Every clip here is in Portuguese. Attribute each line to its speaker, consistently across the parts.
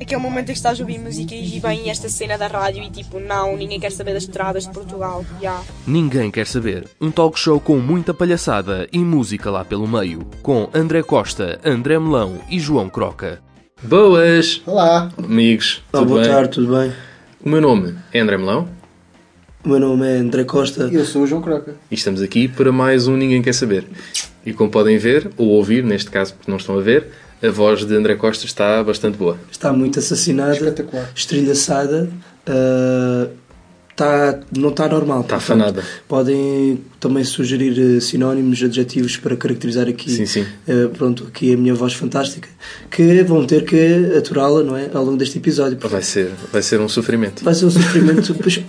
Speaker 1: aquele momento em que estás a ouvir música e vem esta cena da rádio e tipo, não, ninguém quer saber das estradas de Portugal. Yeah.
Speaker 2: Ninguém quer saber. Um talk show com muita palhaçada e música lá pelo meio. Com André Costa, André Melão e João Croca.
Speaker 3: Boas!
Speaker 4: Olá!
Speaker 3: Amigos,
Speaker 5: Oh,
Speaker 3: tudo
Speaker 5: boa
Speaker 3: bem?
Speaker 5: tarde, tudo bem?
Speaker 3: O meu nome é André Melão
Speaker 5: O meu nome é André Costa.
Speaker 4: Eu sou o João Croca.
Speaker 3: e estamos aqui para mais um Ninguém Quer Saber. E como podem ver, ou ouvir, neste caso porque não estão a ver, a voz de André Costa está bastante boa.
Speaker 5: Está muito assassinada, estrilhaçada. ah, está, não está normal.
Speaker 3: Está afanada.
Speaker 5: Podem também sugerir eh, sinónimos, adjetivos para caracterizar aqui,
Speaker 3: Sim, sim.
Speaker 5: eh, pronto, aqui a minha voz fantástica, que vão ter que aturá-la não é, ao longo deste episódio. porque
Speaker 3: Vai ser, vai ser um sofrimento.
Speaker 5: Vai ser um sofrimento. pois,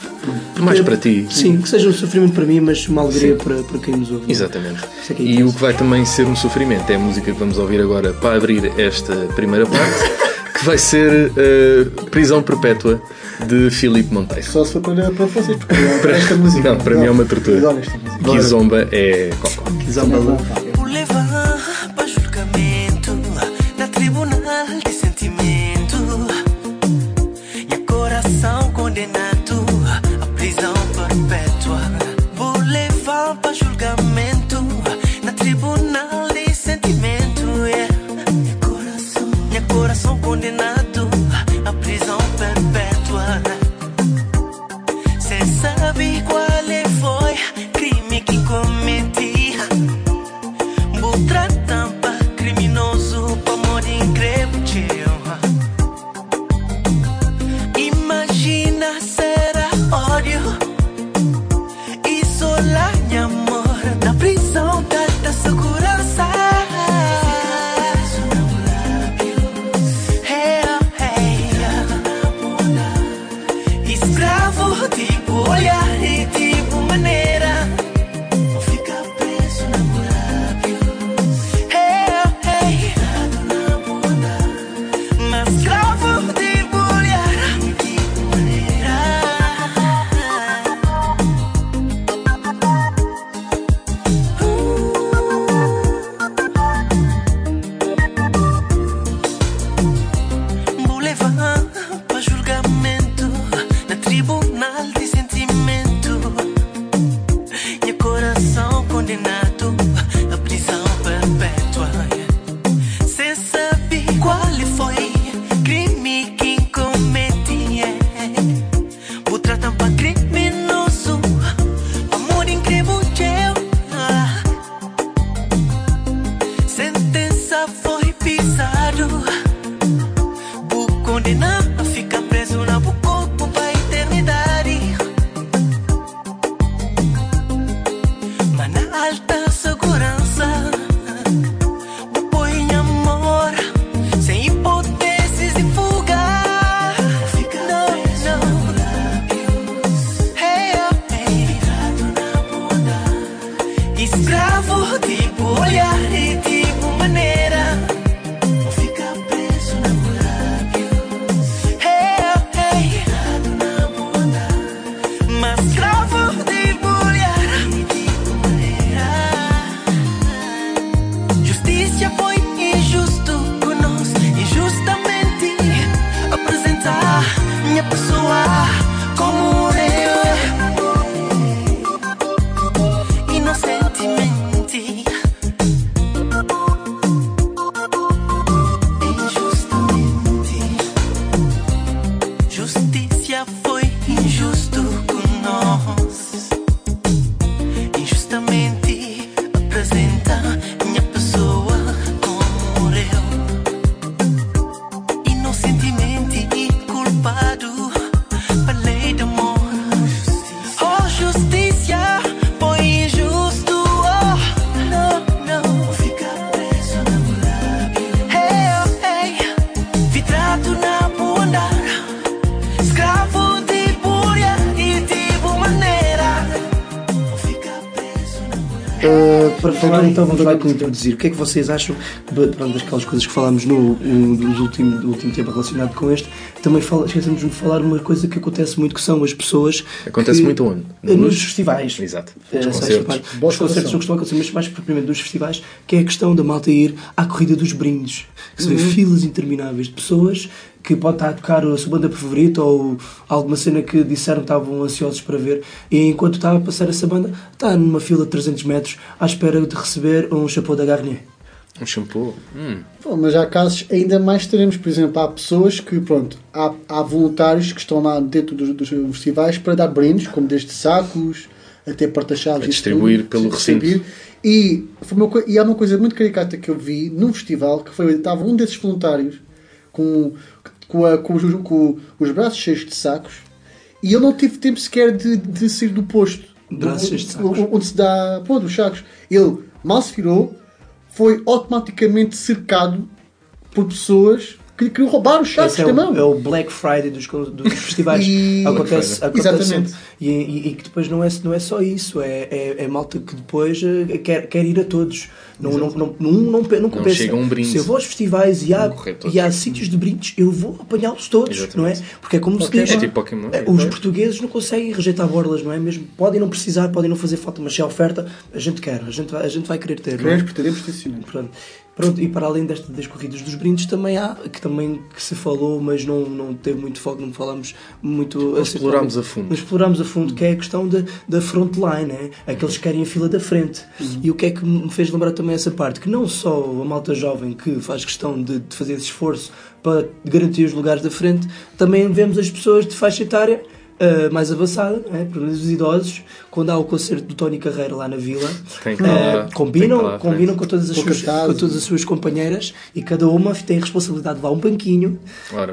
Speaker 3: Mais para ti.
Speaker 5: Sim, que seja um sofrimento para mim, mas uma alegria para, para quem nos ouve.
Speaker 3: Exatamente.
Speaker 5: É
Speaker 3: E
Speaker 5: intenso.
Speaker 3: o que vai também ser um sofrimento é a música que vamos ouvir agora para abrir esta primeira parte, que vai ser eh, Prisão Perpétua de Filipe Monteiro.
Speaker 4: Só se for para, para vocês, porque eu adoro esta música.
Speaker 3: Não, para mim é uma tortura.
Speaker 4: Eu adoro esta música.
Speaker 3: Que zomba é cocó.
Speaker 5: Zambala.
Speaker 6: Por coração condenado à prisão perpétua. Cê sabe qual é foi crime que cometi. Outra tampa criminoso morrer incrível Imagina será ódio Isso lá
Speaker 5: vamos lá introduzir. O que é que vocês acham pronto, daquelas coisas que falámos no, no, dos último, do último tempo relacionado com este? Também fala, esquecemos de falar uma coisa que acontece muito, que são as pessoas.
Speaker 3: Acontece
Speaker 5: que-
Speaker 3: muito onde?
Speaker 5: Eh, Nos
Speaker 3: Nos-
Speaker 5: festivais.
Speaker 3: Exato.
Speaker 5: Eh,
Speaker 3: Nos
Speaker 5: sabes,
Speaker 3: concertos.
Speaker 5: Os concertos não costumam acontecer, mas mais propriamente dos festivais, que é a questão da malta ir à corrida dos brindes. Que se vê
Speaker 3: Uhum.
Speaker 5: filas intermináveis de pessoas que pode estar a tocar a sua banda favorita ou alguma cena que disseram que estavam ansiosos para ver e enquanto estava a passar essa banda está numa fila de 300 metros à espera de receber um chapéu da Garnier.
Speaker 3: Um shampoo. Hum.
Speaker 4: Pô, mas há casos ainda mais extremos. Por exemplo, há pessoas que, pronto, há, há voluntários que estão lá dentro dos, dos festivais para dar brindes, como desde sacos até porta-chaves.
Speaker 3: Distribuir
Speaker 4: tudo,
Speaker 3: pelo
Speaker 4: distribuir. E, foi uma, e há uma coisa muito caricata que eu vi num festival que foi estava um desses voluntários com, com, a- com os, com os braços cheios de sacos e ele não teve tempo sequer de, de sair do posto.
Speaker 5: Braços cheios de sacos.
Speaker 4: Onde se dá. Pô, dos sacos. Ele mal se virou, foi automaticamente cercado por pessoas que queriam roubar os sacos
Speaker 5: Esse é o, é o Black Friday dos, dos festivais.
Speaker 4: E-
Speaker 5: acontece, acontece
Speaker 4: Exatamente.
Speaker 5: sempre. E, e- e que depois não é, não é só isso, é, é, é malta que depois eh, quer, quer ir a todos. Não, não, não, não, não, não compensa.
Speaker 3: chega um brinde.
Speaker 5: Se eu vou aos festivais e há, e há sítios de brindes, eu vou apanhá-los todos, não é?
Speaker 3: Exatamente.
Speaker 5: Porque é como se diz.
Speaker 3: É tipo Pokémon.
Speaker 5: É, Os portugueses não conseguem rejeitar borlas, não é mesmo? Podem não precisar, podem não fazer falta, mas se há oferta, a gente quer, a gente vai, a gente vai querer ter. é?
Speaker 4: Queremos, pretendemos, tensionamos.
Speaker 5: Pronto. E para além desta, das corridas dos brindes também há, que também que se falou, mas não, não teve muito foco, não falamos muito...
Speaker 3: Não explorámos a fundo.
Speaker 5: Não explorámos a fundo, que é a questão da, da frontline, né? aqueles que querem a fila da frente. E o que é que me fez lembrar também essa parte? Que não só a malta jovem que faz questão de, de fazer esse esforço para garantir os lugares da frente, também vemos as pessoas de faixa etária ah, mais avançada, é? exemplo, os idosos, quando há o concerto do Tony Carreira lá na vila,
Speaker 3: lá- que
Speaker 5: combinam,
Speaker 3: lá
Speaker 5: combinam com todas, as
Speaker 4: Com
Speaker 5: suas, com todas as suas companheiras e cada uma tem a responsabilidade de levar um banquinho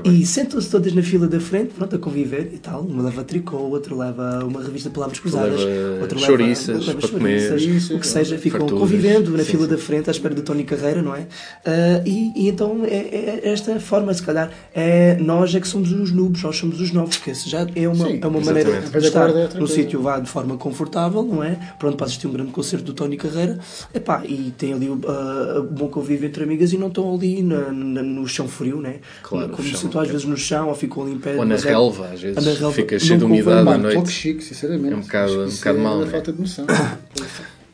Speaker 5: e sentam-se todas na fila da frente, pronto, a conviver e tal. Uma leva tricô, outra leva uma revista de palavras cruzadas,
Speaker 3: leva
Speaker 5: outra
Speaker 3: chouriças
Speaker 5: leva,
Speaker 3: para comer.
Speaker 5: O que seja, ficam
Speaker 3: farturas.
Speaker 5: convivendo na
Speaker 3: Sim,
Speaker 5: fila
Speaker 3: sim.
Speaker 5: da frente à espera do Tony Carreira, não é? Ah, e, e então é, é esta forma, se calhar, é, nós é que somos os noobs, nós somos os novos, que já é uma,
Speaker 4: Sim,
Speaker 5: é uma maneira de estar
Speaker 4: é
Speaker 5: num sítio vá de forma confortável, não é? Pronto, para assistir um grande concerto do Tony Carreira, epá, e tem ali o ah, o bom convívio entre amigas e não estão ali na- na- no chão frio, né?
Speaker 3: Claro,
Speaker 5: Como
Speaker 3: chão.
Speaker 5: sentam às vezes no chão ou ficam ali em pé.
Speaker 3: Ou na
Speaker 5: é-
Speaker 3: relva, às vezes.
Speaker 5: na relva
Speaker 3: Fica cheio de umidade à
Speaker 5: mano,
Speaker 4: Mano, pouco
Speaker 3: noite.
Speaker 4: chique, sinceramente.
Speaker 3: É um bocado- um bocado
Speaker 4: é
Speaker 3: mau,
Speaker 4: uma
Speaker 3: né?
Speaker 4: falta de noção.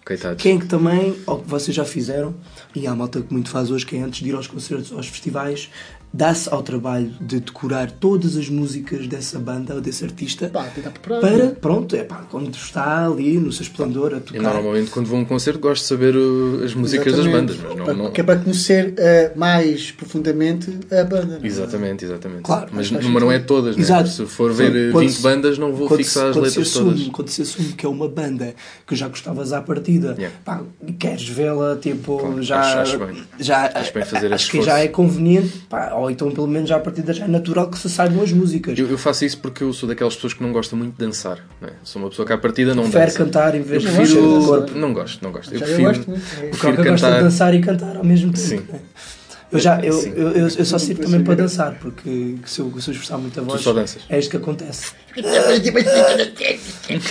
Speaker 3: Coitados.
Speaker 5: Quem é que também, ou que vocês já fizeram, e há malta que muito faz hoje, que é antes de ir aos concertos, aos festivais, dá-se ao trabalho de decorar todas as músicas dessa banda ou desse artista
Speaker 4: Pá, preparar.
Speaker 5: para,
Speaker 4: né?
Speaker 5: pronto, é pá, quando está ali no seu esplendor a tocar.
Speaker 3: normalmente quando vou a um concerto gosto de saber uh, as músicas das bandas,
Speaker 4: Exatamente.
Speaker 3: mas não, não-
Speaker 4: Que é para conhecer eh, mais profundamente a banda. não é?
Speaker 3: Exatamente, exatamente.
Speaker 5: Claro,
Speaker 3: mas
Speaker 4: faz
Speaker 3: não, não é todas, né?
Speaker 5: Exato.
Speaker 3: Se for ver uh,
Speaker 5: Quando
Speaker 3: 20
Speaker 5: se-
Speaker 3: bandas, não vou fixar
Speaker 5: se,
Speaker 3: as letras
Speaker 5: assume,
Speaker 3: todas.
Speaker 5: Quando se assume que é uma banda que já gostavas à partida,
Speaker 3: Yeah.
Speaker 5: pá, queres vê-la, tipo,
Speaker 3: Claro,
Speaker 5: já,
Speaker 3: acho- acho bem.
Speaker 5: já
Speaker 3: Acho bem fazer esse
Speaker 5: acho que
Speaker 3: esforço.
Speaker 5: já é conveniente, pá, ou então pelo menos já à partida já é natural que se saibam as músicas.
Speaker 3: Eu, eu faço isso porque eu sou daquelas pessoas que não gostam muito de dançar. Né? Sou uma pessoa que à partida não
Speaker 5: Prefere
Speaker 3: dança.
Speaker 5: cantar em
Speaker 3: Eu
Speaker 5: vez de
Speaker 3: prefiro.
Speaker 5: o corpo.
Speaker 3: Não gosto, não gosto. Eu
Speaker 4: Já eu
Speaker 3: prefiro,
Speaker 4: gosto muito.
Speaker 5: O
Speaker 3: prefiro
Speaker 5: Croca gosta de
Speaker 3: cantar.
Speaker 5: dançar e cantar ao mesmo tempo.
Speaker 3: Sim.
Speaker 5: né? Eu, já, eu,
Speaker 3: Sim.
Speaker 5: eu, eu, eu só sirvo também para dançar, porque se eu, se eu esforçar muito a voz,
Speaker 3: só danças?
Speaker 5: é isto que acontece.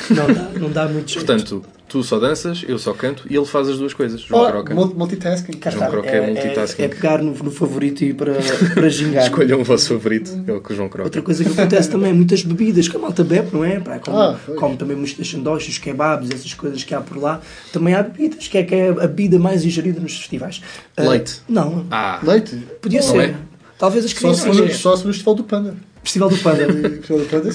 Speaker 5: Não dá, não dá muito jeito.
Speaker 3: Portanto, tu só danças, eu só canto e ele faz as duas coisas. João
Speaker 4: Oh,
Speaker 3: Croca.
Speaker 4: mul- multitasking.
Speaker 5: Cá
Speaker 3: João Croca é multitasking.
Speaker 5: É, pegar no, no favorito e ir para, para gingar.
Speaker 3: Escolham o vosso favorito, é o que o João Croca.
Speaker 5: Outra coisa que acontece também é muitas bebidas que a malta bebe, não é? Pá, como,
Speaker 4: Ah,
Speaker 5: como também muitos sandoches, kebabs, essas coisas que há por lá. Também há bebidas, que é, que é a bebida mais ingerida nos festivais. Ah,
Speaker 3: Leite.
Speaker 5: não,
Speaker 3: Ah,
Speaker 4: Leite.
Speaker 5: podia
Speaker 3: Não
Speaker 5: ser.
Speaker 3: é?
Speaker 5: Talvez as
Speaker 4: Só se,
Speaker 5: crianças.
Speaker 4: só se no Festival do Panda.
Speaker 5: Festival do Panda.
Speaker 4: Festival do Panda,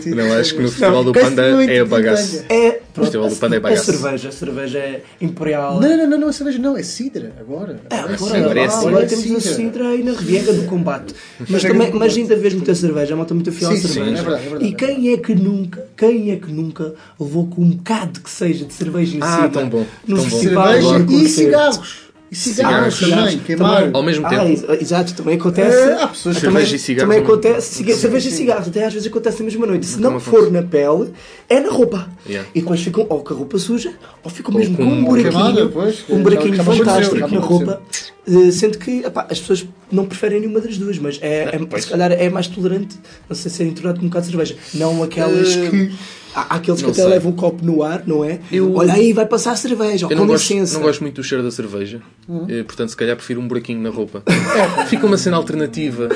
Speaker 4: sim.
Speaker 3: não acho que no Festival do Panda é a bagaço.
Speaker 5: É, pronto,
Speaker 3: Festival do Panda é
Speaker 5: a,
Speaker 3: bagaço.
Speaker 5: cerveja, a cerveja é imperial.
Speaker 4: Não, não, não, não, é cerveja não, é cidra, agora.
Speaker 5: Ah,
Speaker 4: Agora
Speaker 3: é
Speaker 5: ah,
Speaker 3: cidra.
Speaker 5: agora temos a cidra aí na Riviera do Combate. Mas, também, mas ainda vês muita cerveja, a malta muito fiel à cerveja.
Speaker 4: é verdade, é verdade.
Speaker 5: e quem é que nunca, quem é que nunca levou com um bocado que seja de cerveja em
Speaker 3: Ah, bom,
Speaker 5: Nos
Speaker 3: tão bom.
Speaker 5: festivais
Speaker 4: Cerveja e cigarros. E cigarros,
Speaker 3: Cigarros,
Speaker 4: também, queimar.
Speaker 3: Ao mesmo
Speaker 5: Ah,
Speaker 3: tempo.
Speaker 5: ex- exato, também acontece.
Speaker 4: É, há pessoas que-
Speaker 5: também,
Speaker 3: Cerveja e cigarros
Speaker 5: Também acontece. ciga- cerveja e cigarros, até às vezes acontece na mesma noite. Se não for na pele, é na roupa.
Speaker 3: Yeah.
Speaker 5: E depois ficam ou com a roupa suja, ou ficam mesmo
Speaker 3: com
Speaker 5: um buraquinho.
Speaker 4: pois,
Speaker 5: um buraquinho fantástico na roupa. eh, Sendo que epá, as pessoas não preferem nenhuma das duas, mas é, é-
Speaker 3: pois.
Speaker 5: se calhar é mais tolerante, não sei, ser intolerante com um bocado de cerveja. Não aquelas
Speaker 3: Eh,
Speaker 5: que. Há aqueles que
Speaker 3: não
Speaker 5: até
Speaker 3: sei.
Speaker 5: levam o copo no ar, não é?
Speaker 3: Eu-
Speaker 5: Olha aí, vai passar a cerveja,
Speaker 3: Eu
Speaker 5: com
Speaker 3: não gosto,
Speaker 5: licença.
Speaker 3: não gosto muito do cheiro da cerveja, eh, portanto, se calhar prefiro um buraquinho na roupa.
Speaker 5: É.
Speaker 3: Fica uma cena alternativa.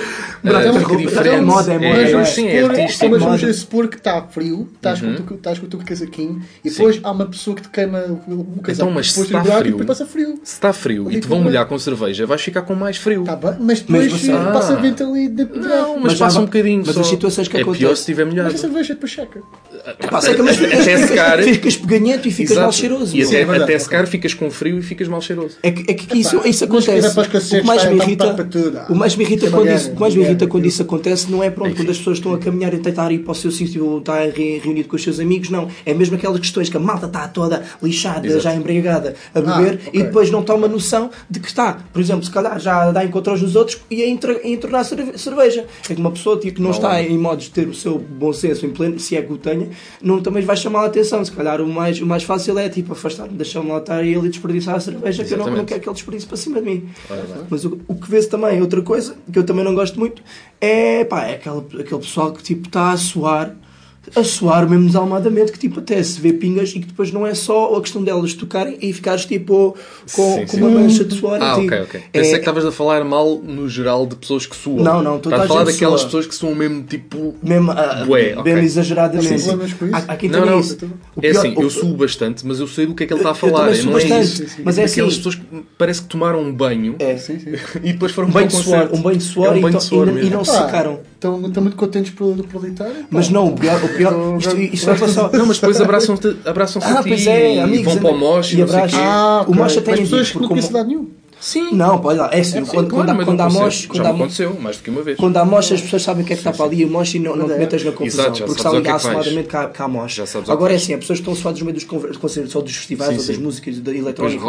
Speaker 5: Mas
Speaker 3: eh,
Speaker 5: é
Speaker 3: fica
Speaker 5: roupa-
Speaker 3: diferente.
Speaker 5: é moda, é moda,
Speaker 3: É,
Speaker 5: é.
Speaker 3: sim, é
Speaker 4: supor,
Speaker 3: artístico.
Speaker 4: mas vamos supor que está frio, estás,
Speaker 3: Uhum.
Speaker 4: com, o teu- com casaquinho e depois há uma pessoa que te queima o, casaco.
Speaker 3: Então, mas se está
Speaker 4: buraco
Speaker 3: frio-
Speaker 4: e depois passa frio.
Speaker 3: Se está frio e te vão molhar com cerveja, vais ficar com mais frio.
Speaker 4: Tá bem, mas depois
Speaker 5: você-
Speaker 4: passa
Speaker 3: Ah.
Speaker 4: vento ali de
Speaker 3: Não, mas,
Speaker 5: Mas
Speaker 3: passa um bocadinho.
Speaker 5: mas as situações que
Speaker 3: é pior
Speaker 5: acontecem-
Speaker 3: se estiver
Speaker 4: Mas
Speaker 3: molhado.
Speaker 4: a cerveja depois checa.
Speaker 5: Pá, seca, mas
Speaker 3: Até
Speaker 5: ficas-
Speaker 3: secar.
Speaker 5: Ficas peganhento e ficas
Speaker 3: Exato.
Speaker 5: mal cheiroso.
Speaker 3: E até,
Speaker 4: é verdade,
Speaker 3: até secar ficas com frio e ficas mal cheiroso.
Speaker 5: É que, é que isso,
Speaker 4: Epá,
Speaker 5: isso acontece. O que mais me
Speaker 4: vai
Speaker 5: irrita.
Speaker 4: Ah,
Speaker 5: o mais me irrita
Speaker 4: é
Speaker 5: quando isso, o mais me
Speaker 4: uma
Speaker 5: irrita quando isso acontece não é pronto,
Speaker 3: Enfim.
Speaker 5: quando as pessoas estão a caminhar e tentar ir para o seu sítio, estar re- reunido com os seus amigos, não. É mesmo aquelas questões que a malta está toda lixada,
Speaker 3: Exato.
Speaker 5: já embriagada, a beber
Speaker 4: ok.
Speaker 5: e depois não toma noção de que está, por exemplo, se calhar já dá encontros nos outros e a entornar cerve- cerveja. É que uma pessoa tipo, que não está em modos de ter o seu bom senso em pleno, se é que o tenha, não também vai chamar a atenção. Se calhar o mais, o mais fácil é tipo afastar-me, deixar-me lá estar e ele desperdiçar a cerveja, que eu não, não
Speaker 3: Exatamente.
Speaker 5: quero que ele desperdice para cima de mim. Mas o, o que vê-se também, outra coisa, que eu também não gosto muito, é, pá, é aquele, aquele pessoal que tipo está a suar, a suar mesmo desalmadamente, que tipo até se vê pingas e que depois não é só a questão delas tocarem e ficares tipo com,
Speaker 3: Sim,
Speaker 5: com
Speaker 3: sim.
Speaker 5: uma mancha de suor
Speaker 3: Ah, ok, ok.
Speaker 5: É-
Speaker 3: Pensei que estavas a falar mal no geral de pessoas que suam.
Speaker 5: Não, não, toda
Speaker 3: Estás
Speaker 5: a
Speaker 3: a falar daquelas
Speaker 5: sua.
Speaker 3: pessoas que suam mesmo tipo.
Speaker 5: mesmo, ah,
Speaker 3: Bué,
Speaker 5: mesmo
Speaker 3: ok.
Speaker 5: exageradamente.
Speaker 4: Com isso?
Speaker 5: Há, há quem
Speaker 3: Não, não.
Speaker 5: isso.
Speaker 3: É
Speaker 5: pior-
Speaker 3: assim,
Speaker 5: o-
Speaker 3: eu suo bastante, mas eu sei do que é que ele está a
Speaker 5: Eu
Speaker 3: falar.
Speaker 5: suo
Speaker 3: não é
Speaker 5: bastante,
Speaker 3: isso.
Speaker 5: mas é
Speaker 3: Aquelas
Speaker 5: assim-
Speaker 3: pessoas que parece que tomaram um banho
Speaker 5: É.
Speaker 4: Sim, sim.
Speaker 3: e depois foram
Speaker 5: um banho de
Speaker 3: para o
Speaker 5: suor, um banho de suor,
Speaker 3: É um
Speaker 5: e,
Speaker 3: banho
Speaker 5: to-
Speaker 3: de suor mesmo.
Speaker 5: não secaram.
Speaker 4: Estão, muito contentes por, por ali estar.
Speaker 5: Mas não, o pior, o pior isto, isto vai passar.
Speaker 3: Não, mas depois abraçam-te abraçam
Speaker 5: Ah,
Speaker 3: a ti
Speaker 5: pois é,
Speaker 3: e
Speaker 5: amigos,
Speaker 3: vão para o mosh e
Speaker 5: e
Speaker 3: não sei o
Speaker 5: abraçam.
Speaker 3: quê.
Speaker 4: Ah,
Speaker 5: O
Speaker 4: ok.
Speaker 5: tem
Speaker 4: Mas pessoas
Speaker 5: dito,
Speaker 4: que não
Speaker 5: como-
Speaker 4: conhecem lado nenhum.
Speaker 3: Sim.
Speaker 5: Não, olha lá, é assim,
Speaker 3: Sim,
Speaker 5: quando,
Speaker 3: claro,
Speaker 5: quando, há- quando há
Speaker 3: aconteceu.
Speaker 5: mosh,
Speaker 3: Já
Speaker 5: há
Speaker 3: aconteceu, mais do que uma vez.
Speaker 5: quando há mosh as pessoas sabem o que é que está para ali e o e não, não te metas na confusão,
Speaker 3: Exato,
Speaker 5: porque está
Speaker 3: que é que vais.
Speaker 5: assumadamente que há, há
Speaker 3: ao
Speaker 5: Agora é assim, há pessoas estão suadas no meio dos concertos ou dos festivais ou das músicas da eletrónica,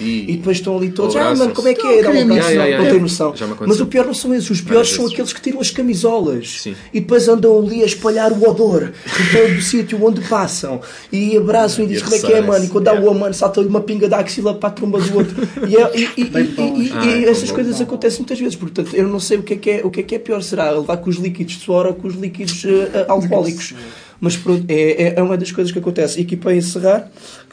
Speaker 5: e depois estão ali todos, ah mano, como é que é? Dá um abraço, não, tem noção. Mas o pior não são esses, os piores são aqueles que tiram as camisolas e depois andam ali a espalhar o odor em todo o sítio onde passam e abraçam e dizem como é que é, mano, e quando dá o mano salta-lhe uma pinga da axila para a tromba do outro. E, é- e-
Speaker 4: Bem
Speaker 5: e-
Speaker 4: bom.
Speaker 5: e- e
Speaker 3: Ah, é
Speaker 5: essas
Speaker 3: bom.
Speaker 5: coisas acontecem muitas vezes, portanto eu não sei o que é que é, o que é, que é pior, será levar com os líquidos de suor ou com os líquidos eh, alcoólicos. Mas pronto, é, é- é uma das coisas que acontece. E aqui para encerrar,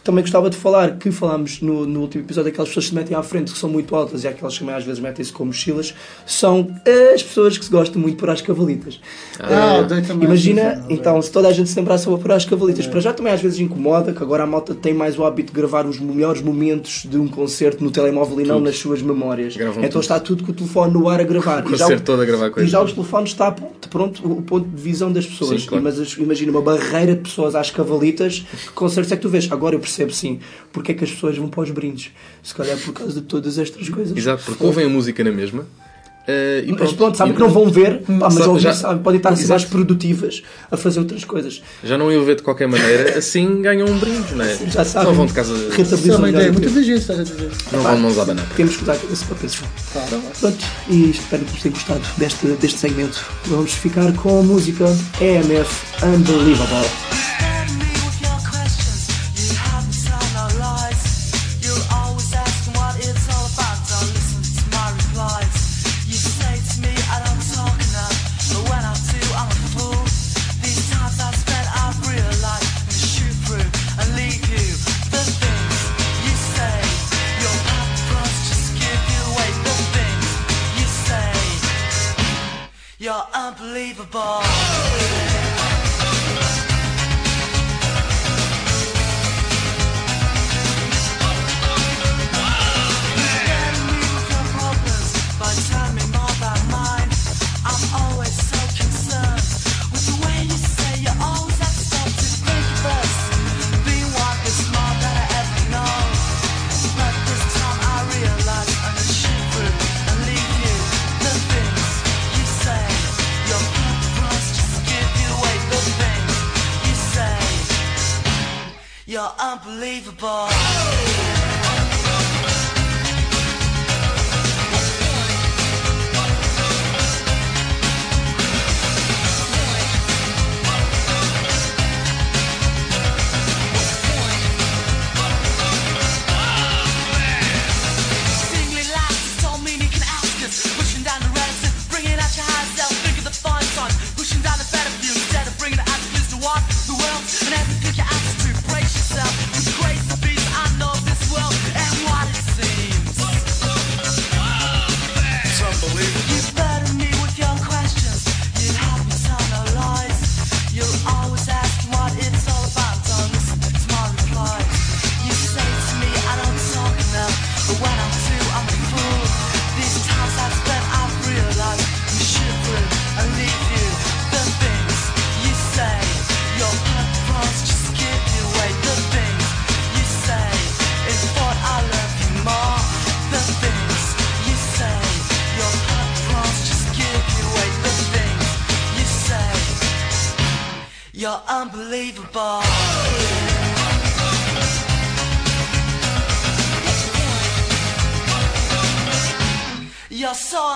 Speaker 5: também gostava de falar, que falámos no, no último episódio, aquelas pessoas que se metem à frente, que são muito altas e aquelas que também às vezes metem-se com mochilas, são as pessoas que se gostam muito por as cavalitas.
Speaker 4: Ah, também.
Speaker 5: Imagina, então, se toda a gente se lembrasse a por as cavalitas, para já também às vezes incomoda, que agora a malta tem mais o hábito de gravar os melhores momentos de um concerto no telemóvel e não
Speaker 3: Tudo.
Speaker 5: nas suas memórias.
Speaker 3: Gravam
Speaker 5: então
Speaker 3: tudo.
Speaker 5: está tudo com o telefone no ar a gravar.
Speaker 3: O
Speaker 5: E já
Speaker 3: concerto todo a gravar
Speaker 5: e
Speaker 3: coisas.
Speaker 5: já os telefones está pronto, pronto o ponto de visão das pessoas.
Speaker 3: Sim, claro.
Speaker 5: Mas as- imagina uma barreira de pessoas às cavalitas, que concertos é que tu vês? Agora eu percebo sim porque é que as pessoas vão para os brindes. Se calhar por causa de todas estas coisas.
Speaker 3: Exato, porque ouvem a música na mesma. eh, e
Speaker 5: Mas pronto, sabem que não vão ver, pá, mas
Speaker 3: Sabe,
Speaker 5: ouvir,
Speaker 3: já-
Speaker 5: sabem, podem estar mais produtivas a fazer outras coisas.
Speaker 3: Já não iam ver de qualquer maneira, assim ganham um brinde, não é?
Speaker 5: Já sabem.
Speaker 3: Só vão de casa.
Speaker 4: Isso é uma ideia muito inteligente, estás a dizer.
Speaker 3: Não vão mãos à banana.
Speaker 5: Temos que usar a cabeça para pensar. Pronto, e espero que vos tenham gostado deste, deste segmento. Vamos ficar com a música EMF Unbelievable.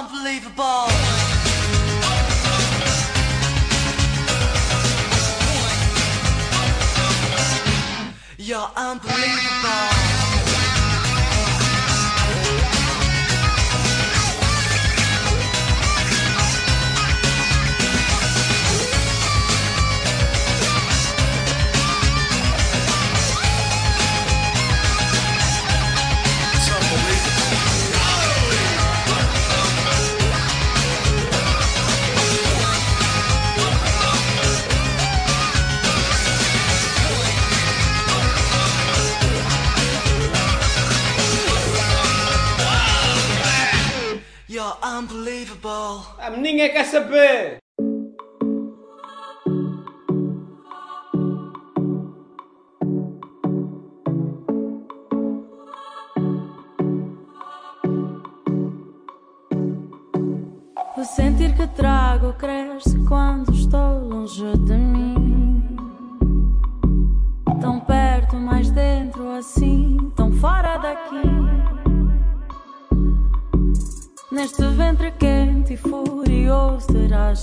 Speaker 7: Unbelievable. You're unbelievable.
Speaker 8: Ninguém quer saber!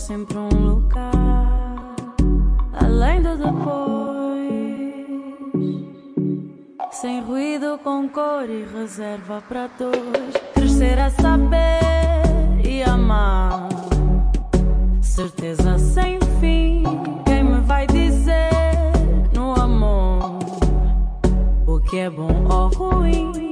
Speaker 9: Sempre um lugar além do depois. Sem ruído, com cor e reserva para dois. Crescer a saber e amar. Certeza sem fim. Quem me vai dizer no amor o que é bom ou ruim?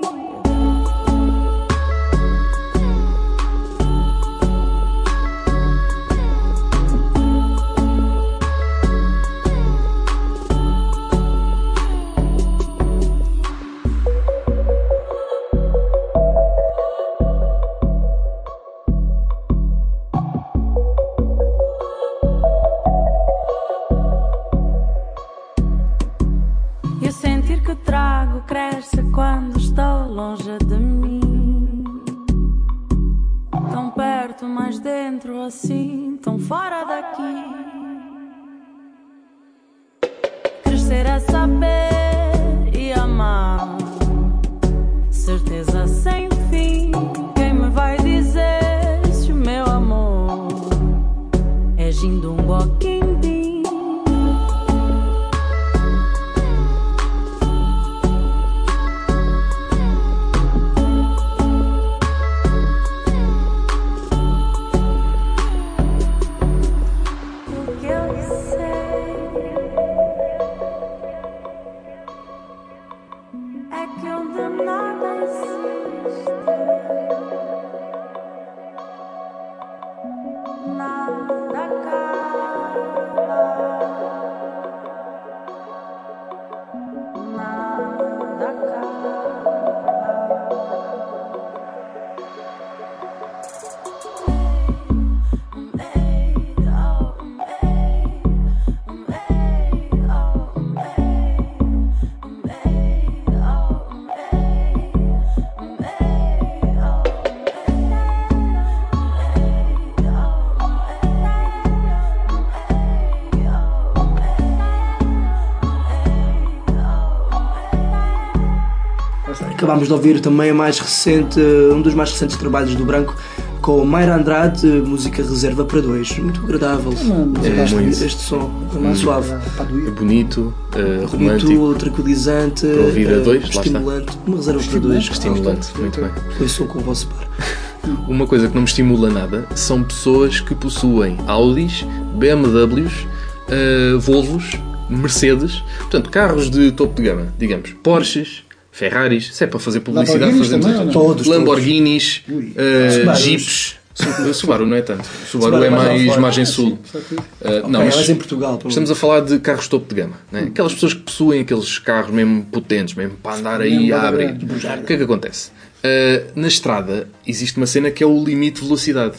Speaker 5: Acabámos de ouvir também a mais recente, um dos mais recentes trabalhos do Branco com Mayra Andrade, música reserva para dois. Muito agradável.
Speaker 4: É,
Speaker 5: gosto
Speaker 3: muito.
Speaker 5: muito deste som, é mais suave.
Speaker 3: É bonito, uh, romântico,
Speaker 5: Muito tranquilizante,
Speaker 3: Para ouvir a
Speaker 5: eh,
Speaker 3: dois, lá está.
Speaker 5: estimulante. Uma reserva para dois.
Speaker 3: estimulante. Muito bem.
Speaker 5: Foi som com o vosso par.
Speaker 3: Uma coisa que não me estimula nada são pessoas que possuem Audis, BMWs, uh, Volvos, Mercedes, portanto, carros de topo de gama, digamos, Porsches, Ferraris, se é para fazer publicidade, fazemos
Speaker 4: também, não?
Speaker 5: Todos,
Speaker 3: Lamborghinis, uh. Jeeps. Su- Subaru não é tanto. Subaru,
Speaker 5: Subaru
Speaker 3: é
Speaker 5: é mais
Speaker 3: mais margem sul. Uh,
Speaker 5: Ok,
Speaker 3: não, mas
Speaker 5: mas em Portugal.
Speaker 3: estamos a falar de carros topo de gama. Né? Aquelas pessoas que possuem aqueles carros mesmo potentes, mesmo para andar aí a abrir. O que é que acontece? Uh, na estrada existe uma cena que é o limite de velocidade.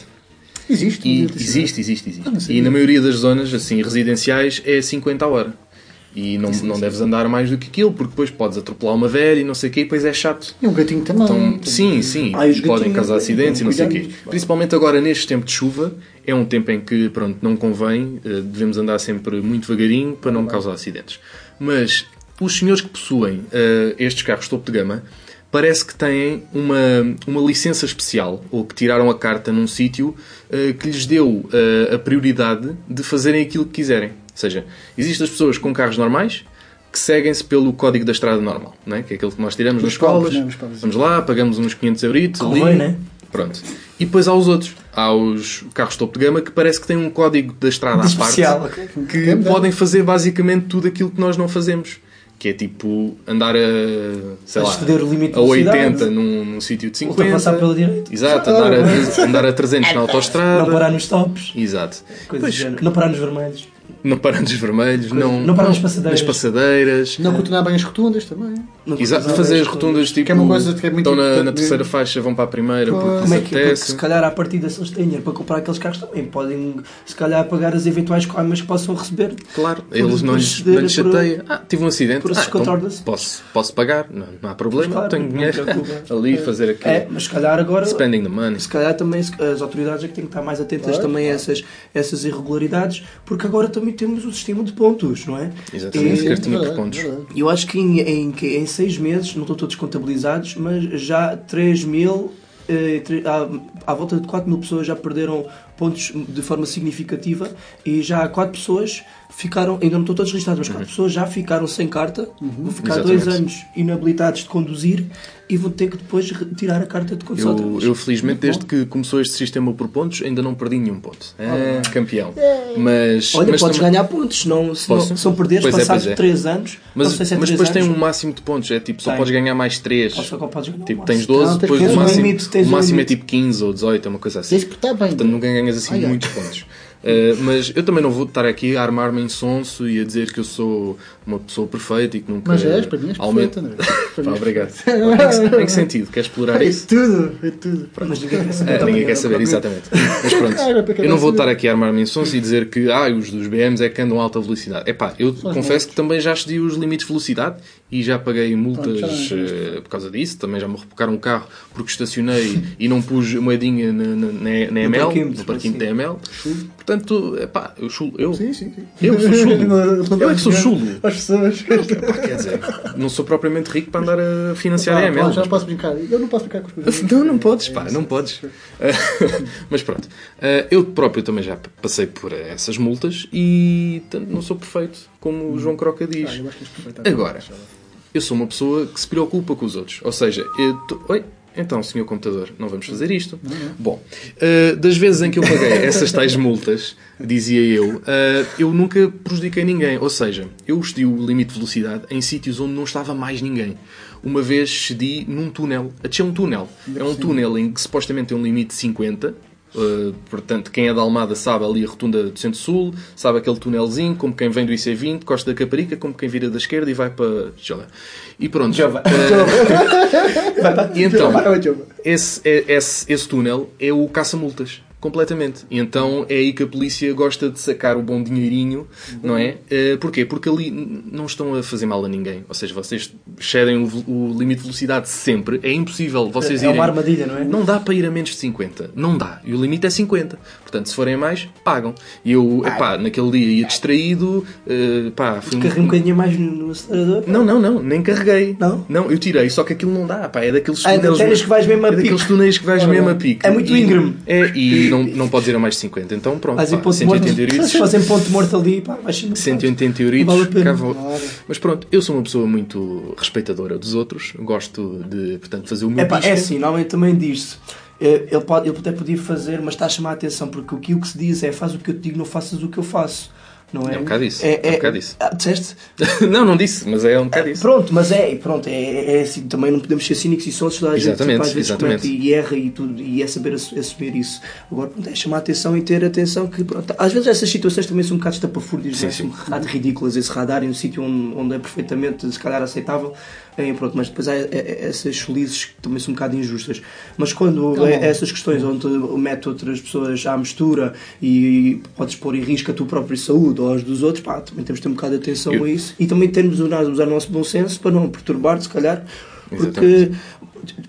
Speaker 4: Existe.
Speaker 3: E
Speaker 4: existe.
Speaker 3: existe, existe,
Speaker 4: Ah.
Speaker 3: E na maioria das zonas assim residenciais é 50 a hora. E não, não deves andar mais do que aquilo, porque depois podes atropelar uma velha e não sei o quê, e depois é chato.
Speaker 4: E um gatinho também.
Speaker 3: Então, sim, sim,
Speaker 5: Ah,
Speaker 3: podem
Speaker 5: gatinhos,
Speaker 3: causar acidentes e não sei o quê. Principalmente agora neste tempo de chuva, É um tempo em que, pronto, não convém, eh, devemos andar sempre muito devagarinho para não causar acidentes. Mas os senhores que possuem eh, estes carros topo de gama parece que têm uma, uma licença especial ou que tiraram a carta num sítio eh, que lhes deu eh, a prioridade de fazerem aquilo que quiserem. Ou seja, existem as pessoas com carros normais que seguem-se pelo código da estrada normal, não é? que é aquele que nós tiramos nas
Speaker 4: Os pobres,
Speaker 3: escolas.
Speaker 4: é? Pobres.
Speaker 3: Vamos lá, pagamos uns 500 euritos ali.
Speaker 5: Convém, né?
Speaker 3: Pronto. E depois há os outros. Há os carros topo de gama que parece que têm um código da estrada à
Speaker 5: especial.
Speaker 3: parte que podem fazer basicamente tudo aquilo que nós não fazemos. Que é tipo andar a, sei
Speaker 5: A
Speaker 3: lá,
Speaker 5: exceder o limite de
Speaker 3: a 80
Speaker 5: velocidade.
Speaker 3: num, num sítio de 50.
Speaker 5: Ultrapassar pela direita.
Speaker 3: Exato, andar a, andar a 300 na autostrada.
Speaker 5: Não parar nos tops.
Speaker 3: Exato.
Speaker 5: Coisas
Speaker 3: Pois.
Speaker 5: Não parar nos vermelhos.
Speaker 3: Não parar nos vermelhos, não,
Speaker 5: não parar nas passadeiras.
Speaker 3: nas passadeiras.
Speaker 4: Não continuar bem as rotundas também.
Speaker 5: Não
Speaker 3: Exato, fazer as rotundas tipo.
Speaker 4: Que é uma coisa que é muito
Speaker 3: estão na, na terceira faixa, vão para a primeira porque
Speaker 4: Pois.
Speaker 3: lhes
Speaker 5: Como é que porque se calhar à partida se eles têm dinheiro para comprar aqueles carros também podem se calhar pagar as eventuais coimas que possam receber.
Speaker 3: Claro,
Speaker 5: Por-
Speaker 3: eles não
Speaker 5: por
Speaker 3: lhes, não lhes
Speaker 5: por-
Speaker 3: chateia. Ah, tive um acidente.
Speaker 5: por
Speaker 3: Ah, então posso, posso pagar, não, não há problema,
Speaker 5: Claro,
Speaker 3: tenho dinheiro ali fazer aquilo.
Speaker 5: É, mas se calhar agora
Speaker 3: Spending the money.
Speaker 5: se calhar também as autoridades é que têm que estar mais atentas também a essas, essas irregularidades, porque agora também temos o sistema de pontos, não é?
Speaker 3: Exatamente,
Speaker 5: E-
Speaker 3: cartinha por pontos.
Speaker 5: E eu acho que em, em, em seis meses, não estão todos contabilizados, mas já 3 mil, eh, à, à volta de 4 mil pessoas já perderam pontos de forma significativa e já há 4 pessoas ficaram, ainda não estão todos registrados, mas 4 pessoas já ficaram sem carta, vão ficar
Speaker 3: Uhum. Exatamente.
Speaker 5: 2 anos inabilitados de conduzir e vão ter que depois retirar a carta de condução outra
Speaker 3: Eu, eu, felizmente, desde que começou este sistema por pontos, ainda não perdi nenhum ponto. É, campeão. Mas,
Speaker 5: Olha,
Speaker 3: mas
Speaker 5: podes
Speaker 3: também-
Speaker 5: ganhar pontos, se não, se não,
Speaker 3: Posso?
Speaker 5: se não perderes,
Speaker 3: Pois é,
Speaker 5: passados
Speaker 3: pois é.
Speaker 5: 3 anos,
Speaker 3: Mas,
Speaker 5: se é
Speaker 3: mas
Speaker 5: 3
Speaker 3: depois tem
Speaker 5: anos,
Speaker 3: um máximo de pontos. É tipo, só
Speaker 5: Tem.
Speaker 3: podes ganhar mais 3.
Speaker 5: ou só podes ganhar
Speaker 3: Tipo, tens
Speaker 5: máximo.
Speaker 3: 12,
Speaker 4: Não,
Speaker 3: depois o máximo,
Speaker 5: limite, tens
Speaker 3: o máximo é tipo 15 ou 18, é uma coisa assim.
Speaker 4: Tens que portar bem.
Speaker 3: Portanto, nunca ganhas assim
Speaker 4: Ai, ai.
Speaker 3: muitos pontos. Uh, mas eu também não vou estar aqui a armar-me em sonso e a dizer que eu sou uma pessoa perfeita e que nunca.
Speaker 4: Mas és, para mim és perfeito, André.
Speaker 3: Pá, obrigado. em, que, sentido? Queres explorar
Speaker 4: É
Speaker 3: isso?
Speaker 4: tudo, é tudo.
Speaker 5: Mas ninguém quer saber
Speaker 3: É, ninguém quer
Speaker 5: é
Speaker 3: saber, exatamente. Mas pronto, eu não
Speaker 4: não
Speaker 3: vou estar aqui a armar-me em sons e dizer que ah, os dos BMs é que andam a alta velocidade. Epá, eu confesso que também já excedi os limites de velocidade e já paguei multas
Speaker 4: Pronto, já-
Speaker 3: eh, por causa disso. Também já me rebocaram um carro porque estacionei e não pus moedinha na, na, na, ML, no parquímetro da. ML. Portanto, epá, eu chulo. Eu,
Speaker 4: Sim, sim, sim.
Speaker 3: eu sou chulo. Eu é que sou chulo.
Speaker 4: As pessoas.
Speaker 3: Pá, quer dizer, não sou propriamente rico para andar a financiar a
Speaker 4: Ah,
Speaker 3: ML.
Speaker 4: pá, já
Speaker 3: mas
Speaker 4: posso brincar. Eu não posso brincar com as coisas.
Speaker 3: não, não podes, pá, não podes. Mas pronto, Eh, eu próprio também já passei por essas multas e não sou perfeito, como o João Croca
Speaker 4: Ah,
Speaker 3: diz.
Speaker 4: eu acho que és perfeito.
Speaker 3: Agora, eu sou uma pessoa que se preocupa com os outros. Ou seja, eu tô... Oi? Então, senhor computador, não vamos fazer isto? Bom, eh, das vezes em que eu paguei essas tais multas, dizia eu, eh, eu nunca prejudiquei ninguém. Ou seja, eu excedi o limite de velocidade em sítios onde não estava mais ninguém. Uma vez cedi num túnel. A um túnel. É um túnel em que supostamente tem um limite de 50. Uh, portanto, quem é da Almada sabe ali a rotunda do Centro-Sul, sabe aquele túnelzinho, como quem vem do IC20, Costa da Caparica, como quem vira da esquerda e vai para Jova. E pronto. Uh, e então, esse, é- esse, esse túnel é o caça-multas. Completamente. E então é aí que a polícia gosta de sacar o bom dinheirinho, não é? Eh, porquê? Porque ali não estão a fazer mal a ninguém. Ou seja, vocês excedem o, o limite de velocidade sempre. É impossível vocês
Speaker 5: É uma
Speaker 3: irem...
Speaker 5: armadilha, não é?
Speaker 3: Não dá para ir a menos de 50. Não dá. E o limite é 50. Portanto, se forem a mais, pagam. E eu, epá, naquele dia ia distraído, eh, pá, fui...
Speaker 5: Carreguei um bocadinho mais no, acelerador.
Speaker 3: Não, não, não, nem carreguei.
Speaker 5: Não?
Speaker 3: Não, eu tirei, só que aquilo não dá, pá, é daqueles
Speaker 5: Ah, então tens que vais mesmo a
Speaker 3: é daqueles túneis que vais mesmo a pico.
Speaker 5: É muito íngreme.
Speaker 3: É, e não, não podes ir a mais de 50. Então pronto,
Speaker 5: Fazem
Speaker 3: pá,
Speaker 5: ponto morto.
Speaker 3: 180 euritos.
Speaker 5: Se fazem ponto morto ali, pá, sempre.
Speaker 3: 180
Speaker 5: Não vale a
Speaker 3: euritos, cá vou. Mas pronto, eu sou uma pessoa muito respeitadora dos outros, gosto de, portanto, fazer o meu
Speaker 5: É pá, é assim, normalmente também diz-se. eh, Ele, pode, ele até podia fazer, mas está a chamar a atenção, porque o que, o que se diz é faz o que eu te digo, não faças o que eu faço. Não é?
Speaker 3: É um bocado isso, é um bocado isso.
Speaker 5: Ah, disseste?
Speaker 3: não, não disse, mas é um bocado isso.
Speaker 5: Pronto, mas é, pronto, é, é assim, também não podemos ser cínicos e só toda a gente tipo, às vezes
Speaker 3: exatamente.
Speaker 5: e erra e, tudo, e é saber assu- assumir isso. Agora, pronto, é chamar a atenção e ter atenção que, pronto, às vezes essas situações também são um bocado estapafúrdias,
Speaker 3: Sim,
Speaker 5: é?
Speaker 3: sim.
Speaker 5: Bocado ridículas, esse radar em um sítio onde, onde é perfeitamente, se calhar, aceitável, é, pronto, mas depois há é, é, essas solizes que também são um bocado injustas. Mas quando
Speaker 4: bom.
Speaker 5: é, essas questões onde mete outras pessoas à mistura e podes pôr em risco a tua própria saúde ou as dos outros, pá, também temos de ter um bocado de atenção
Speaker 3: Eu-
Speaker 5: a isso e também termos de usar, usar o nosso bom senso para não perturbar, se calhar, porque
Speaker 3: Exatamente.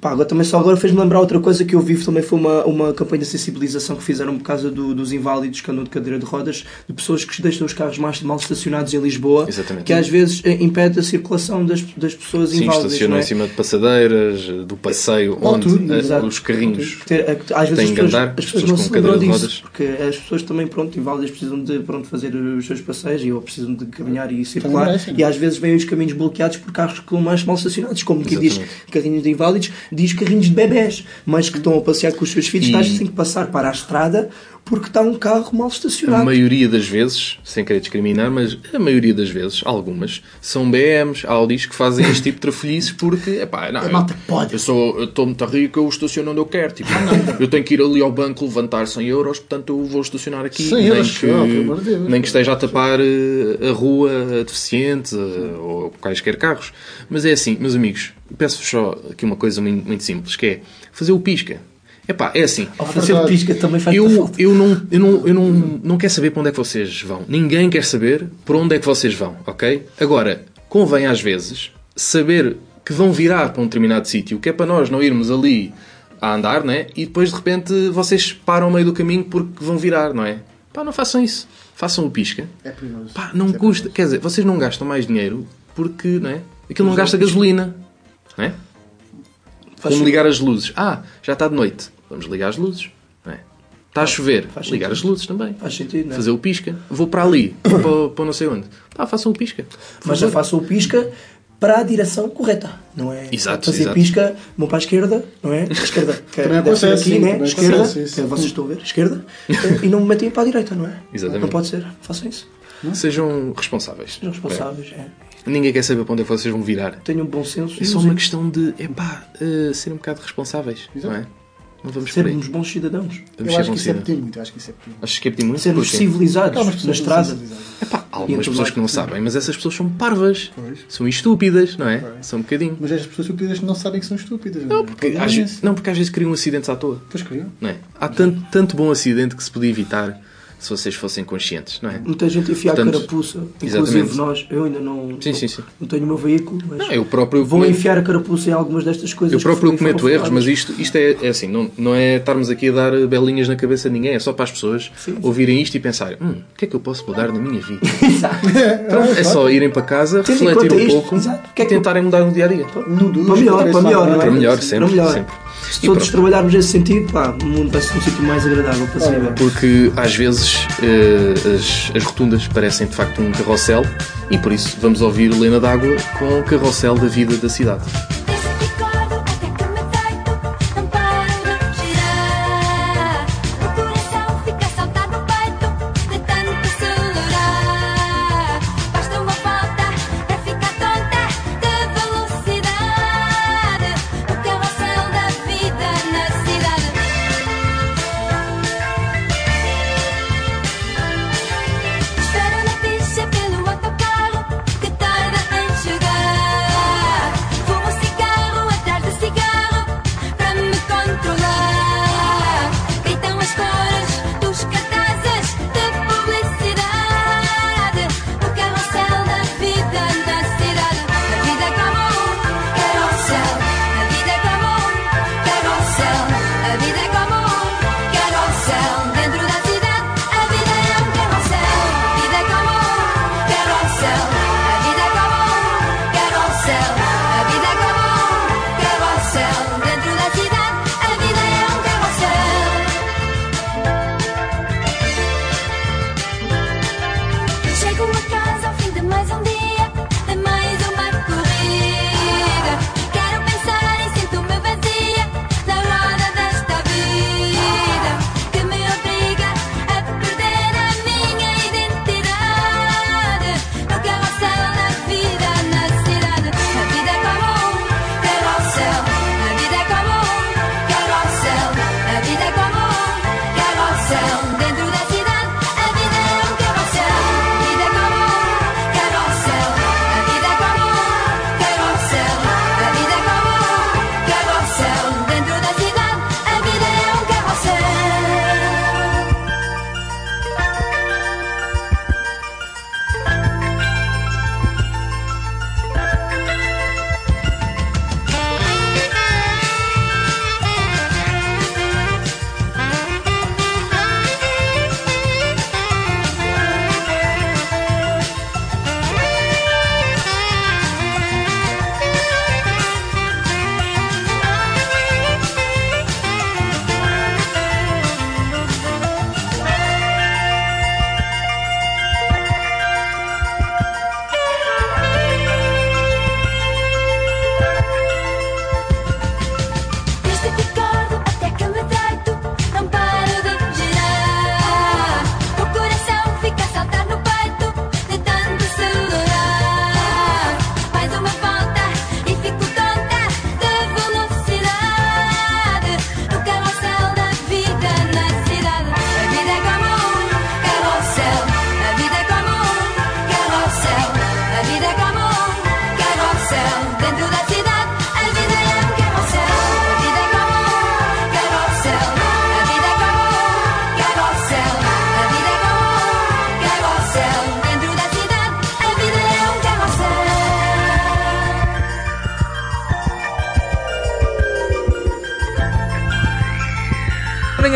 Speaker 5: Pá, agora também só agora fez-me lembrar outra coisa que eu vi também foi uma, uma campanha de sensibilização que fizeram por causa do- dos inválidos que andam de cadeira de rodas, de pessoas que deixam os carros mais mal estacionados em Lisboa,
Speaker 3: Exatamente.
Speaker 5: que às vezes eh, impede a circulação das, das pessoas
Speaker 3: Sim,
Speaker 5: inválidas.
Speaker 3: estacionam
Speaker 5: é?
Speaker 3: em cima de passadeiras, do passeio,
Speaker 4: Ou
Speaker 3: onde
Speaker 4: tudo,
Speaker 3: eh,
Speaker 5: Exato.
Speaker 3: os carrinhos.
Speaker 5: Ter- é que às vezes
Speaker 3: têm
Speaker 5: as
Speaker 3: que
Speaker 5: pessoas,
Speaker 3: andar,
Speaker 5: as
Speaker 3: as
Speaker 5: pessoas não
Speaker 3: com
Speaker 5: se lembram
Speaker 3: cadeira de
Speaker 5: disso,
Speaker 3: rodas.
Speaker 5: porque as pessoas também, pronto, inválidas precisam de pronto, fazer os seus passeios e ou precisam de caminhar e circular
Speaker 4: merecem, não é?
Speaker 5: e às vezes vêm os caminhos bloqueados por carros que estão mais mal estacionados, como quem diz carrinhos de inválidos, diz carrinhos de bebés, mas que estão a passear com os seus filhos,
Speaker 3: E-
Speaker 5: estás têm que passar para a estrada porque está um carro mal
Speaker 3: A
Speaker 5: estacionado.
Speaker 3: maioria das vezes, sem querer discriminar, mas a maioria das vezes, algumas, são BMs, Audis que fazem este tipo de trafolhices porque, epá, não,
Speaker 4: A malta pode.
Speaker 3: eu sou, eu estou muito rico, eu estaciono onde eu quero. Tipo, eu tenho que ir ali ao banco levantar 100 euros, portanto eu vou estacionar aqui.
Speaker 4: 100
Speaker 3: nem,
Speaker 4: euros,
Speaker 3: que,
Speaker 4: Deus.
Speaker 3: nem que esteja a tapar eh, a rua a deficientes eh, ou quaisquer carros. Mas é assim, meus amigos, peço-vos só aqui uma coisa muito, muito simples, que é fazer o pisca. Epá, é assim.
Speaker 5: Ao fazer
Speaker 4: verdade.
Speaker 5: pisca também faz
Speaker 3: Eu,
Speaker 5: falta.
Speaker 3: eu, não, eu, não, eu não, não quero saber para onde é que vocês vão. Ninguém quer saber para onde é que vocês vão, ok? Agora, convém às vezes saber que vão virar para um determinado sítio, que é para nós não irmos ali a andar, né? E depois de repente vocês param ao meio do caminho porque vão virar, não é? Pá, não façam isso. Façam o pisca.
Speaker 4: É perigoso.
Speaker 3: Pá, não custa. Quer dizer, vocês não gastam mais dinheiro porque, não é? Aquilo não gasta gasolina, não é? Como ligar as luzes. Ah, já está de noite. Vamos ligar as luzes. Não é? Está a chover.
Speaker 5: faz
Speaker 3: ligar
Speaker 5: sentido.
Speaker 3: as luzes também.
Speaker 5: Faz sentido, não é?
Speaker 3: Fazer o pisca. Vou para ali. para, para não sei onde. Pá, façam o pisca.
Speaker 5: Mas já façam o pisca para a direção correta, não é?
Speaker 3: Exato,
Speaker 5: Fazer
Speaker 3: exato.
Speaker 5: pisca, mão para a esquerda, não é? Esquerda, que
Speaker 4: Também
Speaker 5: ser
Speaker 4: acontece,
Speaker 5: aqui,
Speaker 4: sim,
Speaker 5: né? Esquerda,
Speaker 4: acontece isso.
Speaker 5: vocês estão a ver, esquerda, e não me metem para a direita, não é?
Speaker 3: Exatamente.
Speaker 5: Não pode ser, façam isso.
Speaker 3: Sejam responsáveis.
Speaker 5: Sejam responsáveis, é.
Speaker 3: É. Ninguém quer saber para onde é que vocês vão virar.
Speaker 5: Tenham bom senso
Speaker 3: É só uma questão de, epá, uh, ser um bocado responsáveis. Não é? Não vamos
Speaker 5: sermos bons cidadãos.
Speaker 3: Vamos
Speaker 4: Eu
Speaker 3: ser
Speaker 4: acho que isso é pedir muito. Eu acho que isso é pedir muito.
Speaker 3: Achas que é pedir muito?
Speaker 5: Sermos civilizados na estrada.
Speaker 3: Epá, há algumas pessoas que não sabem, mas essas pessoas são parvas.
Speaker 4: Pois.
Speaker 3: São estúpidas, não é? São um bocadinho.
Speaker 4: Mas as pessoas estúpidas não sabem que são estúpidas.
Speaker 3: Não,
Speaker 4: é?
Speaker 3: porque
Speaker 4: O problema
Speaker 3: às,
Speaker 4: é
Speaker 3: vezes,
Speaker 4: esse.
Speaker 3: não, porque às vezes criam acidentes à toa.
Speaker 4: Pois queriam.
Speaker 3: Não é? Há tanto, tanto bom acidente que se podia evitar se vocês fossem conscientes, não é?
Speaker 5: Muita gente enfia
Speaker 3: Portanto,
Speaker 5: a carapuça, inclusive
Speaker 3: exatamente.
Speaker 5: nós. Eu ainda não,
Speaker 3: Sim, sim, sim.
Speaker 5: não tenho o meu veículo, mas
Speaker 3: Não, eu próprio
Speaker 5: vou
Speaker 3: cometo-
Speaker 5: enfiar a carapuça em algumas destas coisas.
Speaker 3: Eu próprio cometo erros, mas isto, isto é, é assim, não, não é estarmos aqui a dar belinhas na cabeça de ninguém, é só para as pessoas ouvirem isto e pensarem, hum, o que é que eu posso mudar na minha vida?
Speaker 5: Exato.
Speaker 3: Então, é só irem para casa,
Speaker 5: Tendo
Speaker 3: refletir um
Speaker 5: isto,
Speaker 3: pouco
Speaker 5: que
Speaker 3: e
Speaker 5: é que eu-
Speaker 3: tentarem mudar no dia a dia.
Speaker 5: Para melhor, para melhor, é?
Speaker 3: Para melhor, sempre,
Speaker 5: Para melhor.
Speaker 3: sempre.
Speaker 5: Se todos trabalharmos nesse sentido, pá, o mundo vai ser um sítio mais agradável para se viver.
Speaker 3: Porque às vezes eh, as, as rotundas parecem de facto um carrossel e por isso vamos ouvir Lena D'Água com o carrossel da vida da cidade.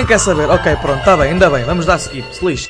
Speaker 6: Quer saber. Ok, pronto, está bem, ainda bem. Vamos dar skip. Se lixe.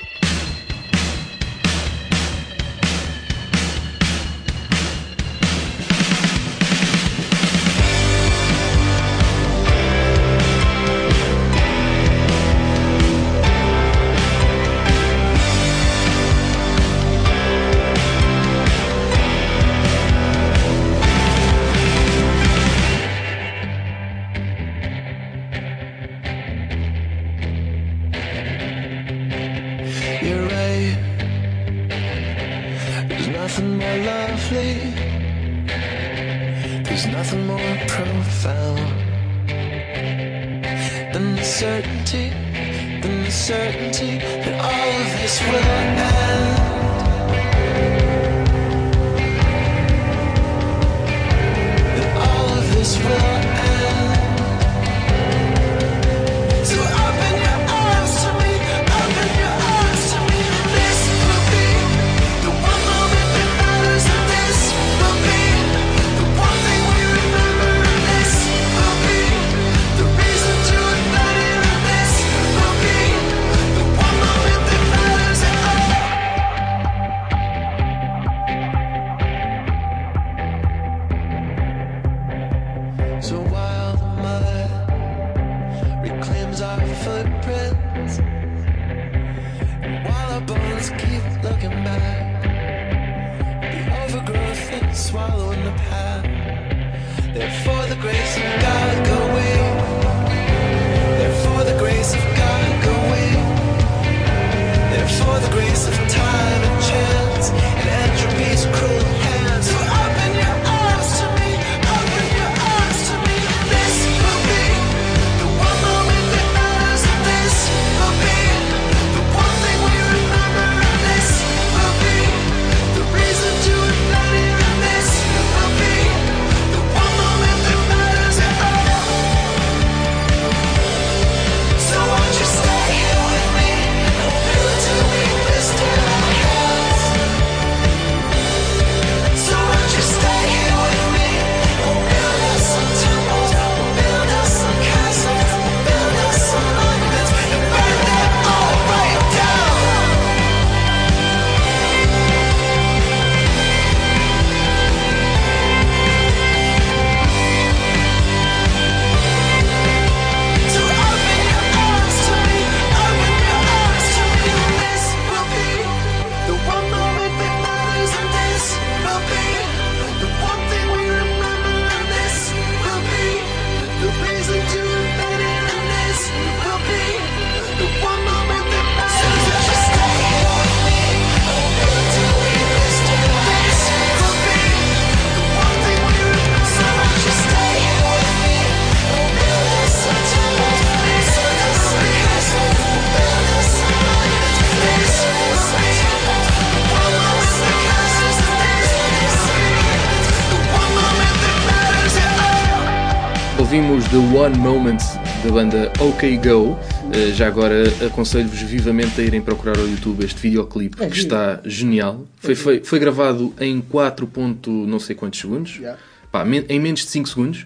Speaker 7: The One Moment
Speaker 3: da banda OK Go. Uh, já agora aconselho-vos vivamente a irem procurar ao YouTube este videoclipe
Speaker 4: É
Speaker 3: que
Speaker 4: giro.
Speaker 3: está genial. Foi, foi, foi gravado em 4. ponto não sei quantos segundos.
Speaker 4: Yeah.
Speaker 3: Pá, em menos de 5 segundos.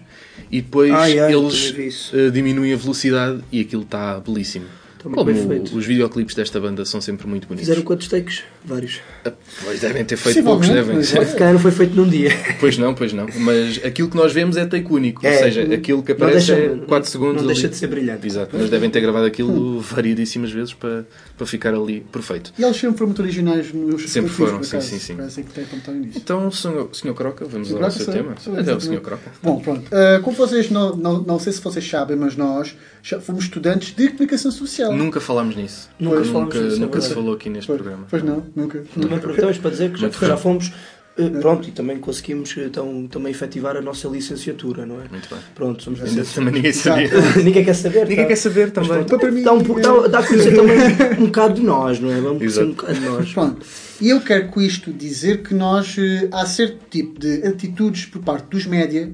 Speaker 3: E depois
Speaker 5: Ah, yeah,
Speaker 3: eles uh, diminuem a velocidade e aquilo está belíssimo.
Speaker 5: Está muito
Speaker 3: Como
Speaker 5: bem feito.
Speaker 3: os videoclipes desta banda são sempre muito bonitos.
Speaker 5: Fizeram quantos takes? Vários.
Speaker 3: Ah, Pois devem ter feito poucos, devem.
Speaker 5: Se calhar não foi feito num dia.
Speaker 3: Pois não, pois não. Mas aquilo que nós vemos é take único.
Speaker 5: É.
Speaker 3: ou seja, aquilo que aparece
Speaker 5: deixa-
Speaker 3: é 4 segundos.
Speaker 5: não
Speaker 3: ali.
Speaker 5: deixa de ser brilhante.
Speaker 3: Exato. Mas devem ter gravado aquilo variedíssimas vezes para, para ficar ali perfeito.
Speaker 4: E eles sempre foram muito originais nos seus
Speaker 3: Sempre foram, sim, sim, sim.
Speaker 4: Parece que tem ponto nisso.
Speaker 3: Então, senhor, senhor Croca, vamos ao
Speaker 4: Croca,
Speaker 3: seu tema. Até o senhor Croca.
Speaker 4: Bom, pronto. Uh, como vocês não, não, não sei se vocês sabem, mas nós já fomos estudantes de comunicação social.
Speaker 3: Nunca falámos nisso.
Speaker 5: Nunca
Speaker 3: nunca,
Speaker 5: falámos nisso, é
Speaker 3: nunca se falou aqui neste
Speaker 4: Pois,
Speaker 3: programa.
Speaker 4: pois não, nunca.
Speaker 5: Também aproveitamos para dizer que já, já fomos. eh, Pronto, e também conseguimos então, também efetivar a nossa licenciatura, não é?
Speaker 3: Muito bem.
Speaker 5: Pronto, somos
Speaker 3: Ainda
Speaker 5: licenciados.
Speaker 3: também ninguém sabia.
Speaker 5: Ninguém quer saber.
Speaker 3: Ninguém
Speaker 5: tá?
Speaker 3: quer saber também.
Speaker 5: Mas pronto,
Speaker 4: mim,
Speaker 5: dá, um,
Speaker 4: é-
Speaker 5: dá, dá a conhecer também um bocado de nós, não é? Vamos conhecer um bocado de nós.
Speaker 4: Pronto. E eu quero com isto dizer que nós eh, há certo tipo de atitudes por parte dos média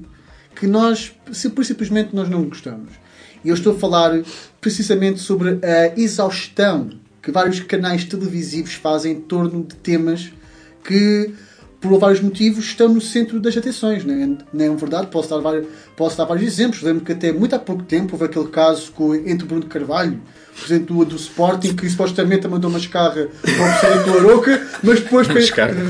Speaker 4: que nós simples- simplesmente nós não gostamos. E eu estou a falar precisamente sobre a exaustão que vários canais televisivos fazem em torno de temas que por vários motivos, estão no centro das atenções. Não é, não é verdade? Posso dar, vários, posso dar vários exemplos. Lembro que até muito há pouco tempo houve aquele caso com, entre o Bruno Carvalho, presidente do, do Sporting, que supostamente mandou uma escarra para o presidente do Aroca, mas depois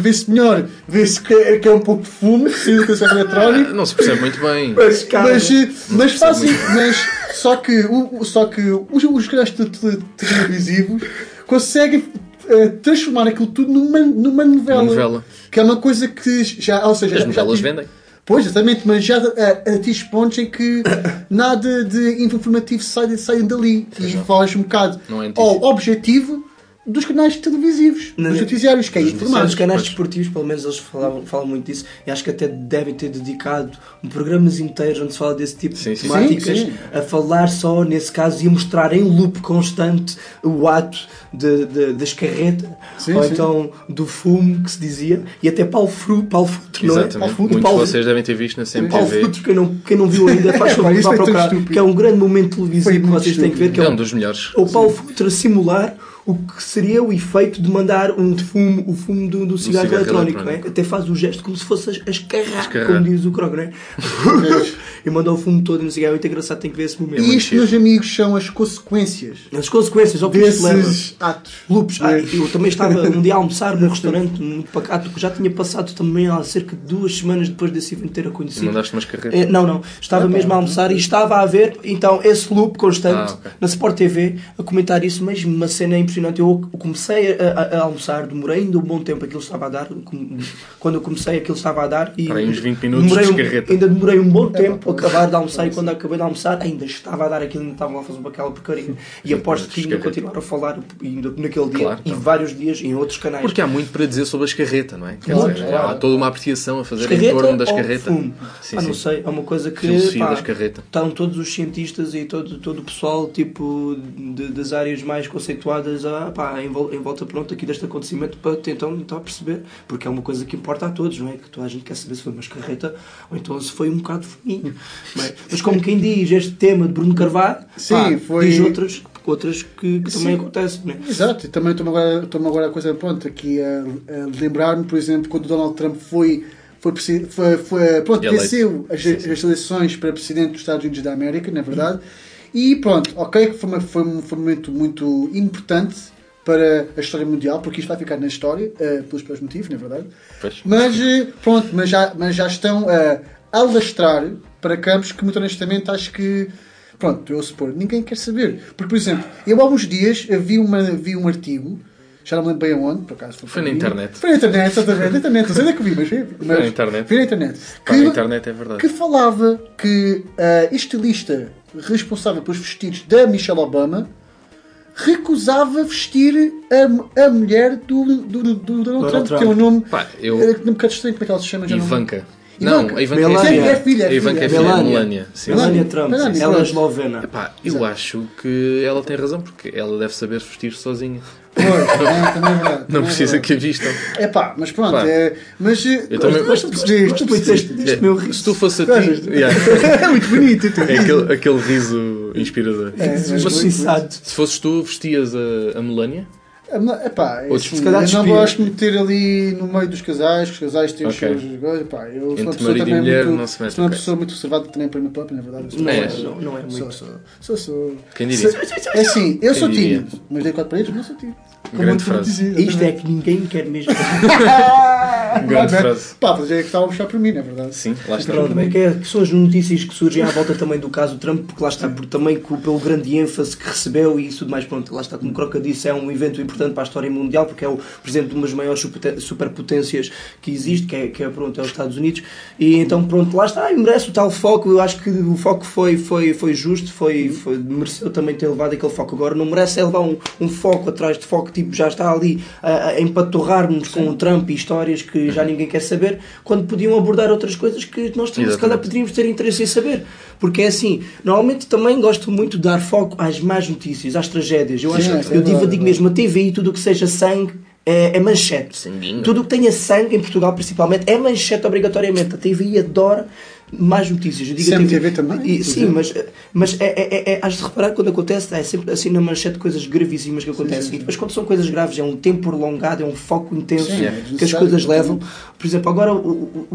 Speaker 4: vê-se melhor, vê-se que, é- que é um pouco de fumo, que é serra eletrónica.
Speaker 3: Não se percebe muito bem.
Speaker 4: Mas, mas, mas fazem. Mas só que, o, só que os, os canais te- te- televisivos conseguem eh, transformar aquilo tudo numa, numa novela.
Speaker 3: Uma novela.
Speaker 4: Que é uma coisa que já. Ou seja,
Speaker 3: As
Speaker 4: já-
Speaker 3: novelas
Speaker 4: já-
Speaker 3: vendem.
Speaker 4: Pois, exatamente, mas já atinge pontos em que nada de informativo sai, sai dali e faz um bocado
Speaker 3: Não é
Speaker 4: ao objetivo dos canais televisivos, dos noticiários, que é informar.
Speaker 5: Os canais desportivos, pelo menos, eles falavam, falam muito disso e acho que até devem ter dedicado programas inteiros onde se fala desse tipo
Speaker 3: Sim,
Speaker 5: de temáticas
Speaker 4: sim, sim.
Speaker 5: a falar só, nesse caso, e a mostrar em loop constante o ato de, de, da escarreta
Speaker 4: Sim,
Speaker 5: ou
Speaker 4: sim.
Speaker 5: então do fumo que se dizia e até Paulo Fru, Paulo Futre, não é? Paulo
Speaker 3: Muitos de
Speaker 5: Paulo,
Speaker 3: vocês devem ter visto na
Speaker 5: Paulo
Speaker 3: CMTV.
Speaker 5: Futre, quem não, quem não viu ainda, faz
Speaker 4: É,
Speaker 5: favor vá
Speaker 4: tão
Speaker 5: procurar,
Speaker 4: estúpido.
Speaker 5: que é um grande momento televisivo que vocês têm que ver, que
Speaker 3: É
Speaker 5: é
Speaker 3: um dos melhores.
Speaker 5: o Paulo Futre a simular o que seria o efeito de mandar um fumo, o fumo do, do cigarro,
Speaker 3: cigarro
Speaker 5: eletrónico,
Speaker 3: eletrónico.
Speaker 5: Não é? até faz o gesto como se fosse a escarrar,
Speaker 3: Escarrar.
Speaker 5: como diz o Croc, não é? e manda o fumo todo no cigarro, é muito engraçado, tem que ver esse momento.
Speaker 4: E isto, meus amigos, são as consequências
Speaker 5: As consequências, ao que isto leva.
Speaker 4: Atos.
Speaker 5: Lupus. Ah, eu também estava um dia a almoçar num restaurante muito pacato que já tinha passado também há cerca de duas semanas depois desse evento ter
Speaker 3: E
Speaker 5: acontecido.
Speaker 3: mandaste umas carretas.
Speaker 5: É, não, não. Estava mesmo a almoçar e estava a ver então esse loop constante
Speaker 3: Ah, ok.
Speaker 5: na Sport TV a comentar isso, mas uma cena impressionante. Eu comecei a, a- a almoçar, demorei ainda um bom tempo aquilo estava a dar. com- Quando eu comecei aquilo estava a dar e
Speaker 3: Para aí uns 20 minutos
Speaker 5: demorei
Speaker 3: de
Speaker 5: um-
Speaker 3: carreta.
Speaker 5: ainda demorei um bom tempo a acabar de almoçar e quando acabei de almoçar ainda estava a dar aquilo, ainda estava a fazer aquela porcaria. E aposto que ainda continuar a falar ainda naquele dia
Speaker 3: Claro,
Speaker 5: e
Speaker 3: então.
Speaker 5: vários dias em outros canais.
Speaker 3: Porque há muito para dizer sobre a escarreta, não é? Quer
Speaker 5: Muito,
Speaker 3: dizer,
Speaker 5: claro.
Speaker 3: há toda uma apreciação a fazer em
Speaker 5: Escarreta
Speaker 3: torno da
Speaker 5: ou
Speaker 3: escarreta.
Speaker 5: fumo?
Speaker 3: Sim,
Speaker 5: Ah, não sei, é uma coisa que
Speaker 3: Filosofia
Speaker 5: pá,
Speaker 3: da escarreta.
Speaker 5: estão todos os cientistas e todo, todo o pessoal tipo de- das áreas mais conceituadas a, pá, em, vol- em volta pronto aqui deste acontecimento para tentar, tentar perceber, porque é uma coisa que importa a todos, não é? Que toda a gente quer saber se foi uma escarreta ou então se foi um bocado de fuminho. Mas como quem diz este tema de Bruno Carvalho,
Speaker 4: Sim,
Speaker 5: pá,
Speaker 4: foi-
Speaker 5: diz outras, outras que, que também acontecem, não é?
Speaker 4: Exato, e também estou-me agora, estou agora a coisa pronto aqui a, a lembrar-me, por exemplo, quando o Donald Trump foi, foi, foi, foi pronto, venceu as, as eleições para presidente dos Estados Unidos da América, na verdade, e pronto, ok, que foi, uma- foi, um, foi um momento muito importante para a história mundial, porque isto vai ficar na história, eh, pelos, pelos motivos, na verdade.
Speaker 3: Pois.
Speaker 4: Mas eh, pronto, mas já, mas já estão a alastrar para campos que muito honestamente acho que pronto, eu supor, ninguém quer saber. Porque, por exemplo, eu há uns dias eh, vi, uma, vi um artigo, já não me lembro bem aonde, por acaso
Speaker 3: Foi na
Speaker 4: para mim.
Speaker 3: internet.
Speaker 4: Foi na internet, exatamente, na internet, não sei onde é que vi, mas vi. mas
Speaker 3: na internet.
Speaker 4: Vi na internet.
Speaker 3: Pá, na internet é verdade.
Speaker 4: que falava que a estilista responsável pelos vestidos da Michelle Obama recusava vestir a, a mulher do, do, do, do Donald Trump,
Speaker 5: Trump.
Speaker 4: que é um nome
Speaker 3: Pá, eu-
Speaker 4: é um bocado estranho, como é que ela se chama? Já não-
Speaker 3: Ivanka.
Speaker 4: Ivanka.
Speaker 3: Não, a Ivanka
Speaker 5: Melania.
Speaker 3: é
Speaker 4: É
Speaker 3: filha.
Speaker 4: filha, é
Speaker 3: A Ivanka é
Speaker 4: filha.
Speaker 3: filha.
Speaker 5: Melania.
Speaker 3: Melania. Sim.
Speaker 5: Melania. Trump,
Speaker 4: Melania,
Speaker 5: ela é eslovena.
Speaker 3: Epá, eu acho que ela tem razão, porque ela deve saber vestir sozinha.
Speaker 4: Pois, também, também é verdade.
Speaker 3: Não
Speaker 4: é
Speaker 3: precisa
Speaker 4: verdade.
Speaker 3: que a vistam.
Speaker 4: É pá, mas pronto,
Speaker 3: Pá.
Speaker 4: é, mas eh,
Speaker 3: Eu também-
Speaker 4: mas tu percebeste,
Speaker 5: Mas
Speaker 4: tu percebeste.
Speaker 5: meu
Speaker 3: É,
Speaker 5: riso.
Speaker 3: se tu fosse a ti. Yeah.
Speaker 4: É muito bonito.
Speaker 3: É aquele, aquele riso inspirador.
Speaker 4: É, mas
Speaker 3: Mas
Speaker 5: Insensado.
Speaker 3: se fosses tu, vestias a, a Melania?
Speaker 4: É, epá, é
Speaker 3: Outros,
Speaker 4: assim,
Speaker 5: se calhar,
Speaker 4: eu não gosto de meter ali no meio dos casais, que os casais têm os
Speaker 3: Ok.
Speaker 4: seus coisas. Epá, eu sou uma
Speaker 3: Entre
Speaker 4: pessoa também
Speaker 3: mulher
Speaker 4: muito,
Speaker 3: não se mete,
Speaker 4: sou uma
Speaker 3: ok.
Speaker 4: pessoa muito reservada também para mim própria, na verdade. Sou-
Speaker 5: Não é, não, não é
Speaker 4: Sou,
Speaker 5: muito.
Speaker 4: sou, sou, sou.
Speaker 3: Quem diria?
Speaker 4: Sou- É assim, eu sou
Speaker 3: diria?
Speaker 4: tímido, mas dei quatro paredes, mas não sou tímido.
Speaker 3: Grande
Speaker 4: tu me
Speaker 3: frase.
Speaker 5: Isto é que ninguém quer mesmo.
Speaker 3: Grande
Speaker 4: Não é?
Speaker 3: frase.
Speaker 4: Pá, mas é que estava a puxar por mim, não é verdade?
Speaker 3: Sim, lá está.
Speaker 5: Pronto, é que, é, que são as notícias que surgem à volta também do caso Trump, porque lá está, porque também pelo grande ênfase que recebeu e isso tudo mais, pronto, lá está, como Croca disse, é um evento importante para a história mundial, porque é o presidente de uma das maiores superpotê- superpotências que existe, que é, que é, pronto, é os Estados Unidos, e então pronto, lá está, e merece o tal foco, eu acho que o foco foi, foi, foi justo, foi, foi, mereceu também ter levado aquele foco, agora não merece é levar um, um foco atrás de foco, tipo, já está ali a, a empatorrar-nos com o Trump e histórias que já ninguém quer saber, quando podiam abordar outras coisas que nós também se calhar poderíamos ter interesse em saber. Porque é assim, normalmente também gosto muito de dar foco às más notícias, às tragédias. Eu,
Speaker 4: Sim,
Speaker 5: acho,
Speaker 4: é
Speaker 5: eu digo, digo mesmo, a TVI, tudo o que seja sangue é, é manchete.
Speaker 3: Sanguinho.
Speaker 5: Tudo o que tenha sangue, em Portugal principalmente, é manchete obrigatoriamente. A TVI adora mais notícias. Eu digo
Speaker 4: CMTV
Speaker 5: até-
Speaker 4: também,
Speaker 5: E- sim, mas, mas é, é, é, é, has de reparar que quando acontece, é sempre assim na manchete coisas gravíssimas que acontecem. E depois, quando são coisas graves, é um tempo prolongado, é um foco intenso
Speaker 4: Sim, é
Speaker 5: que as coisas levam. Por exemplo, agora o, o,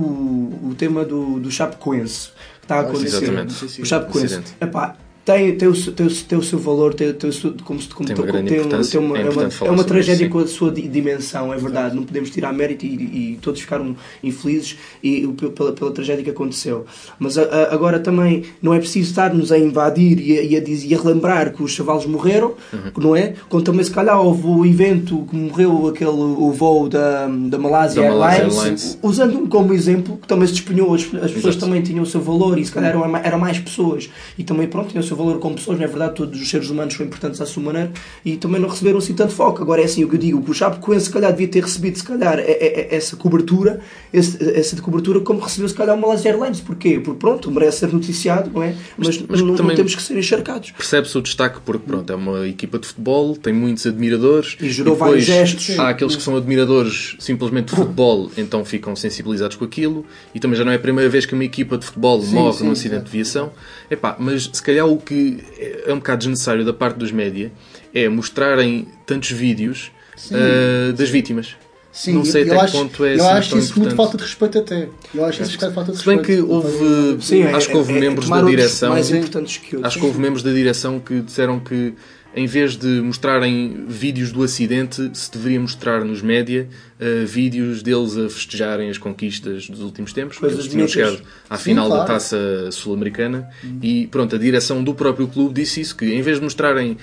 Speaker 5: o, o tema do, do Chapecoense que está a
Speaker 4: Ah,
Speaker 5: acontecer.
Speaker 3: exatamente.
Speaker 5: O Chapecoense. Epá, tem, tem, o, seu- tem, o, tem o seu valor, tem, tem o seu, como, se- como
Speaker 3: Tem uma grande
Speaker 5: tem,
Speaker 3: importância,
Speaker 5: tem uma,
Speaker 3: é
Speaker 5: é uma, é uma tragédia
Speaker 3: isso,
Speaker 5: com a sua di- dimensão, é verdade. Não podemos tirar mérito e, e todos ficaram infelizes e, pela, pela tragédia que aconteceu. Mas a- a- agora também não é preciso estar-nos a invadir e a, e a e a relembrar que os chavalos morreram,
Speaker 3: Uhum.
Speaker 5: não é? Quando também se calhar houve o evento que morreu aquele, o voo da, da Malásia Airlines,
Speaker 3: Airlines.
Speaker 5: usando-me como exemplo, que também se despenhou, as, as pessoas também tinham o seu valor e se calhar eram, eram mais pessoas e também pronto, tinham o seu valor como pessoas, não é verdade? Todos os seres humanos são importantes à sua maneira e também não receberam assim tanto foco. Agora é assim, o que eu digo, o Chapecoense se calhar devia ter recebido se calhar é- é- é essa cobertura, essa de cobertura como recebeu se calhar o Malaysia Airlines. Porquê? Porque pronto, merece ser noticiado, não é? Mas,
Speaker 3: mas
Speaker 5: não, não
Speaker 3: também-
Speaker 5: temos que ser encharcados.
Speaker 3: Percebe-se o destaque porque pronto, é uma equipa de futebol, tem muitos admiradores
Speaker 5: E gerou vários gestos.
Speaker 3: Há aqueles que são admiradores simplesmente de futebol, então ficam sensibilizados com aquilo, e também já não é a primeira vez que uma equipa de futebol morre
Speaker 4: sim,
Speaker 3: num acidente de viação. Epá, mas se calhar o que é um bocado desnecessário da parte dos média é mostrarem tantos vídeos ah, das vítimas.
Speaker 4: Sim,
Speaker 3: não sei
Speaker 4: eu
Speaker 3: até que
Speaker 4: acho,
Speaker 3: ponto é
Speaker 4: Eu
Speaker 3: assim
Speaker 4: acho isso muito
Speaker 3: importante.
Speaker 4: falta de respeito até. Eu acho isso bocado falta de
Speaker 3: Se bem
Speaker 4: respeito.
Speaker 3: que houve,
Speaker 5: Sim, é-
Speaker 3: acho que houve
Speaker 5: é- é
Speaker 3: membros
Speaker 5: tomar
Speaker 3: da direção,
Speaker 5: mais importantes que outros.
Speaker 3: acho que houve membros da direção que disseram que em vez de mostrarem vídeos do acidente, se deveria mostrar nos média uh, vídeos deles a festejarem as conquistas dos últimos tempos.
Speaker 5: Coisas
Speaker 3: Eles tinham chegado à
Speaker 4: Sim,
Speaker 3: final da
Speaker 4: claro.
Speaker 3: taça sul-americana e pronto, a direção do próprio clube disse isso, que em vez de mostrarem uh,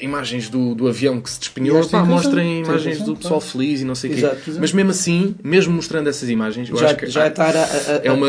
Speaker 3: imagens do, do avião que se despenhou, pá, mostrem imagens do pessoal
Speaker 4: claro.
Speaker 3: feliz e não sei o quê.
Speaker 5: Exato.
Speaker 3: Mas mesmo assim, mesmo mostrando essas imagens, eu
Speaker 5: Já,
Speaker 3: acho que
Speaker 5: já estar a,
Speaker 3: é uma-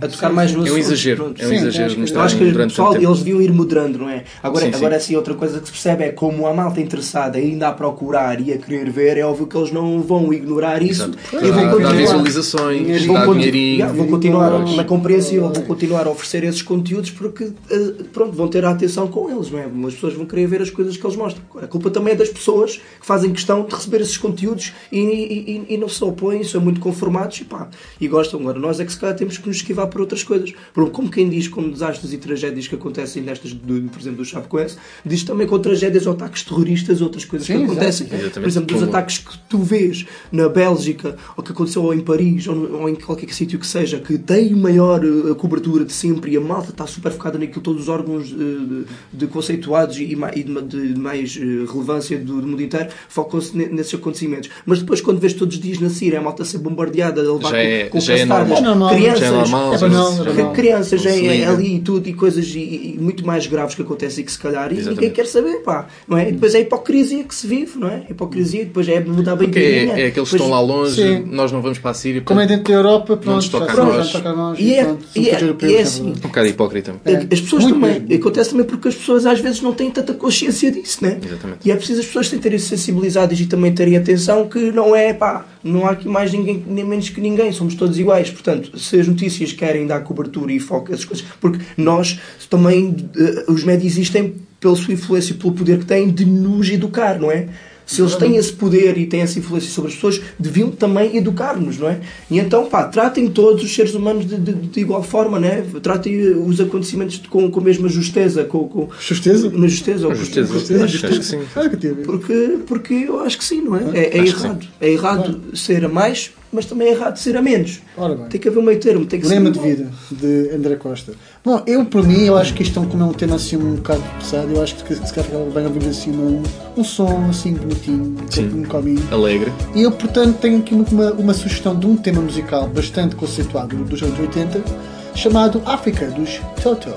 Speaker 5: a- a tocar mais no
Speaker 3: é um exagero.
Speaker 5: pronto.
Speaker 3: É um
Speaker 4: Sim,
Speaker 3: exagero mostrar
Speaker 5: acho que o
Speaker 3: durante
Speaker 5: pessoal, eles deviam ir moderando, não é? Agora,
Speaker 3: Sim, sim.
Speaker 5: agora assim, outra coisa que se percebe é como a malta interessada ainda a procurar e a querer ver, é óbvio que eles não vão ignorar isso
Speaker 3: Exato,
Speaker 5: e
Speaker 3: dá
Speaker 5: continuar.
Speaker 3: visualizações,
Speaker 5: vão
Speaker 3: dá
Speaker 5: conti-
Speaker 3: dinheirinho.
Speaker 5: Yeah, vão continuar na compreensível, vão continuar a oferecer esses conteúdos porque eh, pronto, vão ter a atenção com eles, não é? As pessoas vão querer ver as coisas que eles mostram. A culpa também é das pessoas que fazem questão de receber esses conteúdos e, e- e- e não se opõem, são muito conformados e pá, e gostam. Agora, nós é que se calhar temos que nos esquivar por outras coisas. Como quem diz com desastres e tragédias que acontecem nestas, do, por exemplo, do Chapecoense, diz também com tragédias ou ataques terroristas, outras coisas
Speaker 4: Sim,
Speaker 5: que acontecem.
Speaker 3: Exatamente.
Speaker 5: Por exemplo, dos
Speaker 3: Como-
Speaker 5: ataques que tu vês na Bélgica, ou que aconteceu ou em Paris, ou, no- ou em qualquer sítio que seja, que tem maior eh, cobertura de sempre e a malta está super focada naquilo, todos os órgãos eh, de, de conceituados e, e de, de mais eh, relevância do, do mundo inteiro focam-se ne- nesses acontecimentos. Mas depois, quando vês todos os dias na Síria, a malta ser bombardeada, a levar
Speaker 3: Já é-
Speaker 5: com, com
Speaker 3: já é normal.
Speaker 4: É normal.
Speaker 5: crianças,
Speaker 3: Já é normal,
Speaker 4: É banal, é
Speaker 5: que-
Speaker 4: banal.
Speaker 5: crianças em-
Speaker 3: liga.
Speaker 5: ali e tudo e coisas e, e muito mais graves que acontecem e que se calhar e ninguém
Speaker 3: Exatamente.
Speaker 5: quer saber, pá, não é? E depois é a hipocrisia que se vive, não é? A hipocrisia, depois é mudar bem
Speaker 3: é, é aqueles que estão lá longe,
Speaker 4: Sim.
Speaker 3: nós não vamos para a Síria.
Speaker 4: Como é dentro da Europa, pronto,
Speaker 3: nos toca a nós.
Speaker 4: já toca a nós.
Speaker 5: E é-
Speaker 4: pronto,
Speaker 5: e é-
Speaker 4: europeus,
Speaker 5: e é
Speaker 4: é
Speaker 5: assim.
Speaker 3: Um bocado hipócrita.
Speaker 5: As pessoas
Speaker 4: Muito
Speaker 5: também,
Speaker 4: mesmo.
Speaker 5: acontece também porque as pessoas às vezes não têm tanta consciência disso, né?
Speaker 3: Exatamente.
Speaker 5: E é preciso as pessoas terem sensibilizadas e também terem atenção que não é, pá, não há aqui mais ninguém nem menos que ninguém, somos todos iguais. Portanto, se as notícias querem dar cobertura e foco a essas coisas, porque nós também, eh, os médias existem pela sua influência e pelo poder que têm de nos educar, não é? Se eles têm esse poder e têm essa influência sobre as pessoas, deviam também educar-nos, não é? E então, pá, tratem todos os seres humanos de, de- de igual forma, né? Tratem os acontecimentos de- com, com a mesma justeza, com, com
Speaker 4: Justeza?
Speaker 5: na justeza, ou
Speaker 3: Justeza,
Speaker 5: com-
Speaker 3: acho que sim.
Speaker 4: Ah,
Speaker 5: porque, porque eu acho que sim, não é? É, é
Speaker 3: Acho
Speaker 5: errado. É errado ser a mais, mas também é errado ser a menos.
Speaker 4: Ora bem.
Speaker 5: Tem que haver um meio termo. Tem que
Speaker 4: Lema
Speaker 5: ser
Speaker 4: de vida, de André Costa. Bom, eu, por mim, eu acho que isto é um, como é um tema assim um bocado pesado, eu acho que se calhar bem ouvir assim um, um som assim bonitinho,
Speaker 3: Sim.
Speaker 4: um caminho.
Speaker 3: Alegre.
Speaker 4: E eu, portanto, tenho aqui uma, uma sugestão de um tema musical bastante conceituado dos anos 80, chamado África, dos Toto.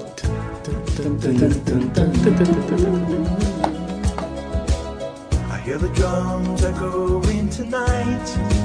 Speaker 7: I hear the drums echoing tonight,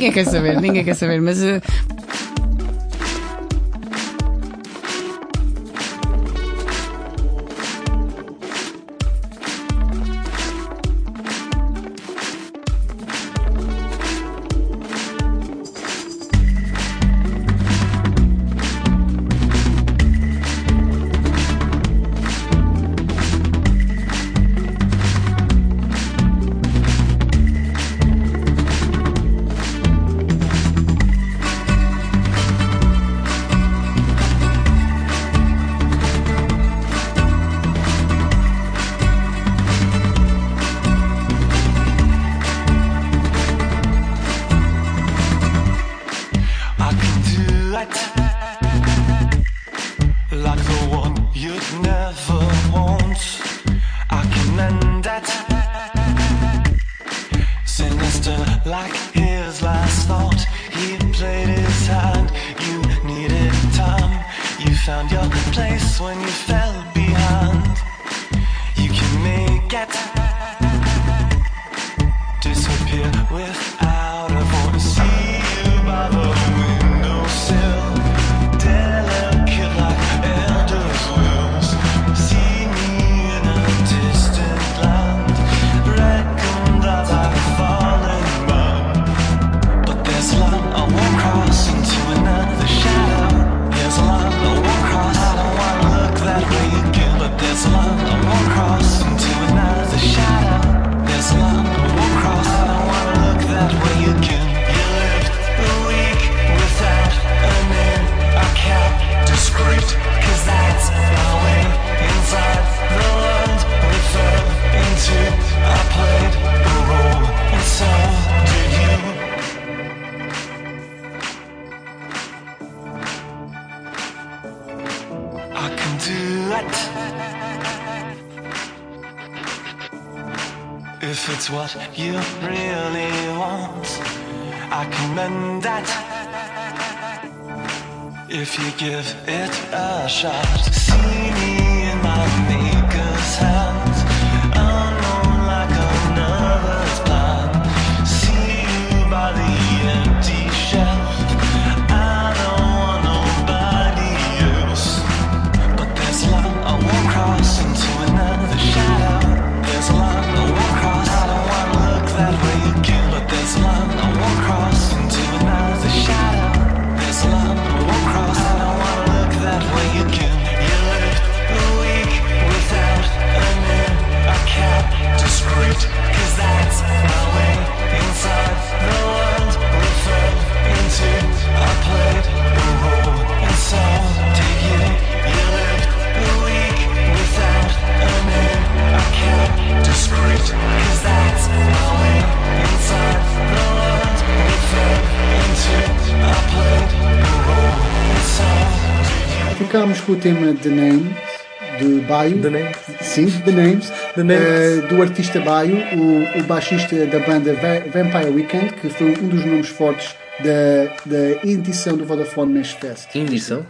Speaker 10: Ninguém quer saber, ninguém quer saber. Mas eh,
Speaker 7: Well, I what you really want, I commend that. If you give it a shot, see me
Speaker 4: Ficámos com o tema The Names de Baio.
Speaker 3: The Names?
Speaker 4: Sim, The Names.
Speaker 3: The Names.
Speaker 4: Eh, do artista Baio, o, o baixista da banda Va- Vampire Weekend, que foi um dos nomes fortes da, da edição do Vodafone Mesh Fest.
Speaker 3: Indição?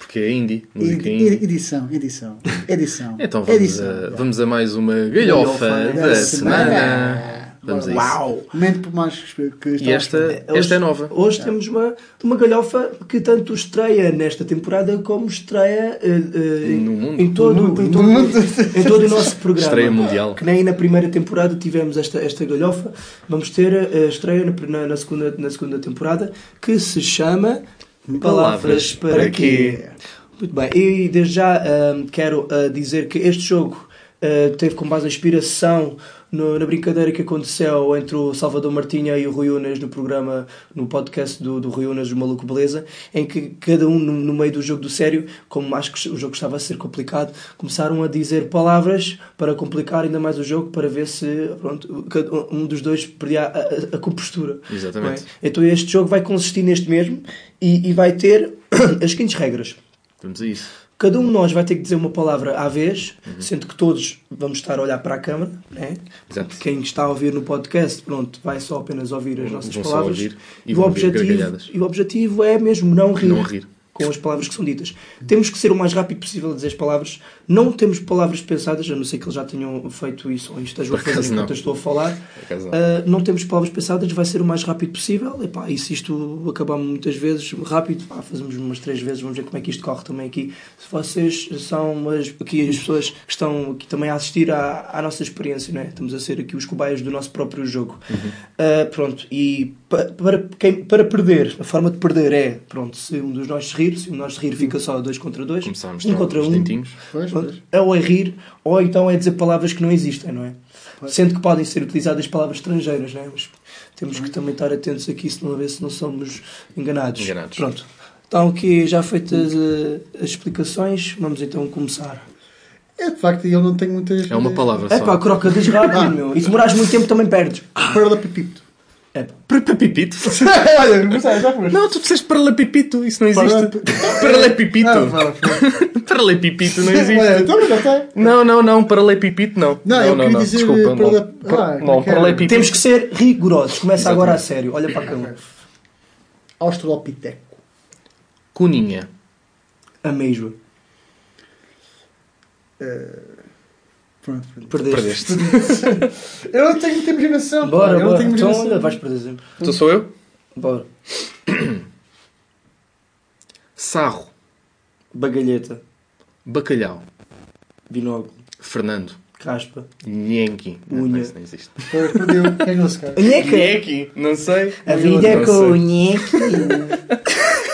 Speaker 3: Porque é indie. Música
Speaker 4: Ed-
Speaker 3: indie.
Speaker 4: edição, edição, edição.
Speaker 3: Então vamos
Speaker 4: edição.
Speaker 3: a, vamos a mais uma galhofa
Speaker 4: Galhofa
Speaker 3: da semana. Vamos.
Speaker 5: Uau!
Speaker 4: Momento por mais que
Speaker 3: E esta, esta é nova.
Speaker 5: Hoje temos uma, uma galhofa que tanto estreia nesta temporada como estreia eh, eh, em,
Speaker 3: No mundo.
Speaker 5: em todo,
Speaker 4: No mundo.
Speaker 5: em, todo,
Speaker 4: No mundo.
Speaker 5: em todo o nosso programa.
Speaker 3: Estreia mundial.
Speaker 5: Que nem na primeira temporada tivemos esta, esta galhofa. Vamos ter a estreia na, na- na segunda, na segunda temporada que se chama Palavras para quê? Muito bem, e desde já quero dizer que este jogo teve como base a inspiração no- na brincadeira que aconteceu entre o Salvador Martinha e o Rui Unas no programa, no podcast do, do Rui Unas, do Maluco Beleza, em que cada um, no, no meio do jogo do sério, como acho que o jogo estava a ser complicado, começaram a dizer palavras para complicar ainda mais o jogo, para ver se pronto, um dos dois perdia a, a- a compostura.
Speaker 3: Exatamente.
Speaker 5: é? Então este jogo vai consistir neste mesmo e, e vai ter as seguintes regras.
Speaker 3: Vamos a isso.
Speaker 5: Cada um de nós vai ter que dizer uma palavra à vez,
Speaker 3: Uhum.
Speaker 5: sendo que todos vamos estar a olhar para a câmara. Né?
Speaker 3: Exato.
Speaker 5: Quem está a ouvir no podcast, pronto, vai só apenas ouvir as nossas
Speaker 3: Vão só
Speaker 5: palavras.
Speaker 3: ouvir e
Speaker 5: o
Speaker 3: vão ouvir
Speaker 5: objetivo, e o objetivo é mesmo não rir,
Speaker 3: Não rir.
Speaker 5: com as palavras que são ditas. Temos que ser o mais rápido possível a dizer as palavras. Não temos palavras pensadas, a não ser que eles já tenham feito isso ou estejam a fazer enquanto eu estou a falar.
Speaker 3: Acaso não.
Speaker 5: Temos palavras pensadas, vai ser o mais rápido possível. Epá, e se isto acabar muitas vezes rápido, pá, fazemos umas três vezes, vamos ver como é que isto corre também aqui. Se vocês são as, aqui as pessoas que estão aqui também a assistir à, à nossa experiência, não é? estamos a ser aqui os cobaias do nosso próprio jogo. Ah, pronto, e pa- para, quem, para perder, a forma de perder é, pronto, se um dos nós rir, se um de nós rir fica só dois contra dois,
Speaker 3: Começar a
Speaker 5: um contra um.
Speaker 3: dentinhos.
Speaker 4: Pois,
Speaker 5: Pronto, é ou é rir, ou então é dizer palavras que não existem, não é? Sendo que podem ser utilizadas palavras estrangeiras, não é? Mas temos que também estar atentos aqui, se não ver se não somos enganados.
Speaker 3: Enganados.
Speaker 5: Pronto. Então, aqui já feitas eh, as explicações, vamos então começar.
Speaker 4: É de facto, eu não tenho muitas.
Speaker 3: É uma palavra
Speaker 5: É
Speaker 3: só.
Speaker 5: pá, croca diz rápido, meu. E se demorares muito tempo também perdes.
Speaker 4: Paralelepípedo.
Speaker 5: É pá.
Speaker 3: Paralelepipito?
Speaker 4: Olha, não sei, já foste.
Speaker 3: Não, tu disseste paralelepipito. Isso não existe. Paralelepipito.
Speaker 4: Ah, fala, fala.
Speaker 3: Paralelepipito não
Speaker 4: Olha,
Speaker 3: existe.
Speaker 4: então já está.
Speaker 3: Não, não, não. Paralelepipito não.
Speaker 4: Não, eu queria dizer
Speaker 3: Desculpa,
Speaker 4: parale-
Speaker 3: não.
Speaker 4: Ah,
Speaker 3: Não,
Speaker 4: é
Speaker 3: paralelepipito.
Speaker 5: Temos que ser rigorosos. Começa
Speaker 3: Exatamente.
Speaker 5: agora a sério. Olha para a câmera.
Speaker 4: Australopiteco.
Speaker 3: Cuninha.
Speaker 5: Ameijoa.
Speaker 4: Pronto, pronto.
Speaker 5: Perdeste.
Speaker 3: Perdeste.
Speaker 4: Eu não tenho muita imaginação.
Speaker 5: Bora,
Speaker 4: eu não tenho
Speaker 5: Então olha, vais perder sempre.
Speaker 3: Então sou eu?
Speaker 5: Bora.
Speaker 3: Sarro.
Speaker 5: Bagalheta.
Speaker 3: Bacalhau.
Speaker 5: Vinóculo.
Speaker 3: Fernando.
Speaker 5: Caspa.
Speaker 3: Nhenki. Não,
Speaker 5: Unha.
Speaker 3: Isso não existe.
Speaker 4: Perdeu. Cara.
Speaker 5: Nheca.
Speaker 3: Nhenki. Não sei.
Speaker 5: A vida é
Speaker 3: Não
Speaker 5: com o
Speaker 3: sei.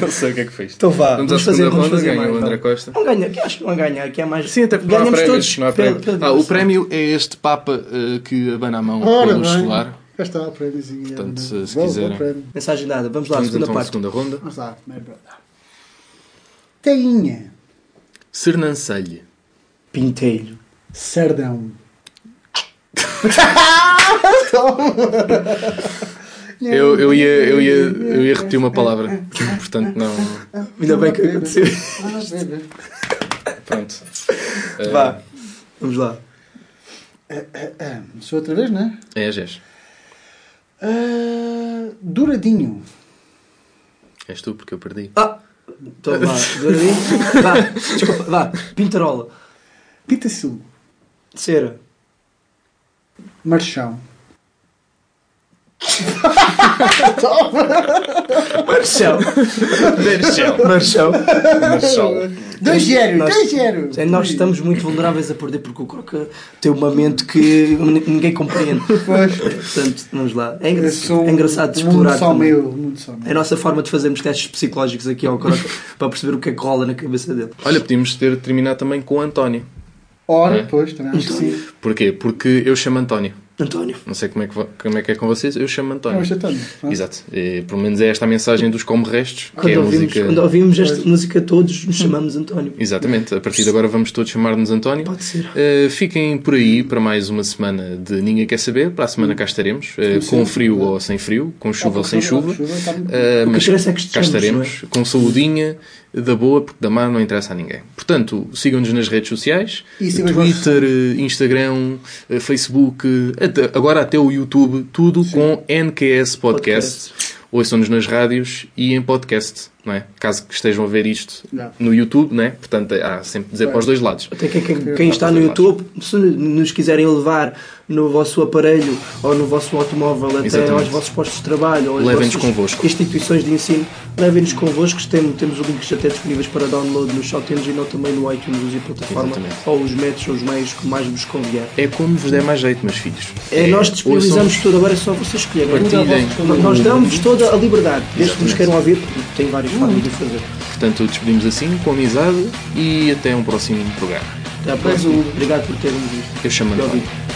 Speaker 3: Não sei o que é que isto.
Speaker 5: Então vá,
Speaker 3: Vamos,
Speaker 5: vamos fazer- vamos
Speaker 3: ronda.
Speaker 5: fazer
Speaker 3: Ganha
Speaker 5: mais,
Speaker 3: o André. Costa.
Speaker 5: Não ganha, que acho que não ganha, que é mais.
Speaker 3: Sim, até porque não há
Speaker 5: Ganhamos
Speaker 3: prémios.
Speaker 5: todos.
Speaker 3: não há
Speaker 5: pela-
Speaker 3: prémio.
Speaker 5: pela
Speaker 3: Ah, o prémio é este Papa eh, que abana a mão
Speaker 4: Ora bem.
Speaker 3: solar.
Speaker 4: Cá está o prémiozinho.
Speaker 3: Portanto, se- se
Speaker 4: bom,
Speaker 3: quiserem.
Speaker 5: Mensagem dada, vamos lá,
Speaker 3: Vamos
Speaker 5: segunda
Speaker 3: então
Speaker 5: parte.
Speaker 3: segunda ronda.
Speaker 4: Vamos lá, my brother. Teinha.
Speaker 3: Sernancelho.
Speaker 5: Pinteiro.
Speaker 4: Sardão.
Speaker 3: Eu, eu, ia, eu, ia, eu ia repetir uma palavra. Portanto, não.
Speaker 5: Ainda bem que aconteceu.
Speaker 3: Pronto. Eh,
Speaker 5: Vá, vamos lá.
Speaker 4: Sou outra vez, não é?
Speaker 3: É a Gés.
Speaker 4: Ah, douradinho.
Speaker 3: És tu, porque eu perdi.
Speaker 5: Ah! Então vá, douradinho. Vá, desculpa, vá. Pintarola.
Speaker 4: Pitaçu.
Speaker 5: Cera.
Speaker 4: Marchão.
Speaker 5: Marchão.
Speaker 3: Marchão.
Speaker 5: Marchão.
Speaker 3: Marchão.
Speaker 4: 2-0,
Speaker 5: Nós-
Speaker 4: 2-0.
Speaker 5: É, Nós estamos muito vulneráveis a perder porque o Croca tem uma mente que ninguém compreende. Portanto, vamos lá. É, engra- é engraçado de
Speaker 4: um
Speaker 5: explorar.
Speaker 4: só meu. mundo só meu.
Speaker 5: É a nossa forma de fazermos testes psicológicos aqui ao Croca para perceber o que é que rola na cabeça dele.
Speaker 3: Olha, podíamos ter terminado também com o António.
Speaker 4: Ora,
Speaker 3: É.
Speaker 4: pois, também acho que sim.
Speaker 3: Porquê? Porque eu chamo António.
Speaker 5: António.
Speaker 3: Não sei como é que, como é, que é com vocês, eu chamo António.
Speaker 4: Isto é António. Pronto.
Speaker 3: Exato. E, pelo menos é esta a mensagem dos Como Restos, que
Speaker 5: Quando
Speaker 3: é a
Speaker 5: ouvimos,
Speaker 3: música.
Speaker 5: quando ouvimos esta música, todos nos chamamos António.
Speaker 3: Exatamente, a partir de agora vamos todos chamar-nos António.
Speaker 5: Pode ser.
Speaker 3: Uh, fiquem por aí para mais uma semana de Ninguém Quer Saber. Para a semana cá estaremos, uh, com frio ou sem frio, com chuva ou sem chuva.
Speaker 4: chuva,
Speaker 3: Uh,
Speaker 5: que
Speaker 3: mas
Speaker 5: é que
Speaker 3: cá estaremos, com saudinha, da boa, porque da má não interessa a ninguém. Portanto, sigam-nos nas redes sociais: Twitter, uh, Instagram, uh, Facebook, até- agora até o YouTube, tudo com NQS Podcast. Ouçam-nos nas rádios e em podcast, não é? Caso que estejam a ver isto
Speaker 4: Não.
Speaker 3: no YouTube, não é? Portanto, há sempre de dizer para os dois lados.
Speaker 5: Até que, quem, quem está no YouTube, se nos quiserem levar no vosso aparelho ou no vosso automóvel até
Speaker 3: Exatamente.
Speaker 5: aos vossos postos de trabalho ou às vossas
Speaker 3: convosco.
Speaker 5: instituições de ensino, levem-nos convosco. Tem, temos links até disponíveis para download no Shout Engine ou também no iTunes e plataforma
Speaker 3: Exatamente.
Speaker 5: ou os métodos ou os meios que mais vos convier.
Speaker 3: É como vos der mais jeito, meus filhos.
Speaker 5: É, nós disponibilizamos tudo, agora é só vocês escolherem.
Speaker 3: Partilhem.
Speaker 5: Nós damos toda a liberdade, desde que nos queiram ouvir, porque tem várias de fazer.
Speaker 3: Portanto, despedimos assim, com amizade e até um próximo programa.
Speaker 5: Até à próxima. Obrigado por terem visto.
Speaker 3: Eu chamo
Speaker 5: E
Speaker 3: António.
Speaker 5: ouvido.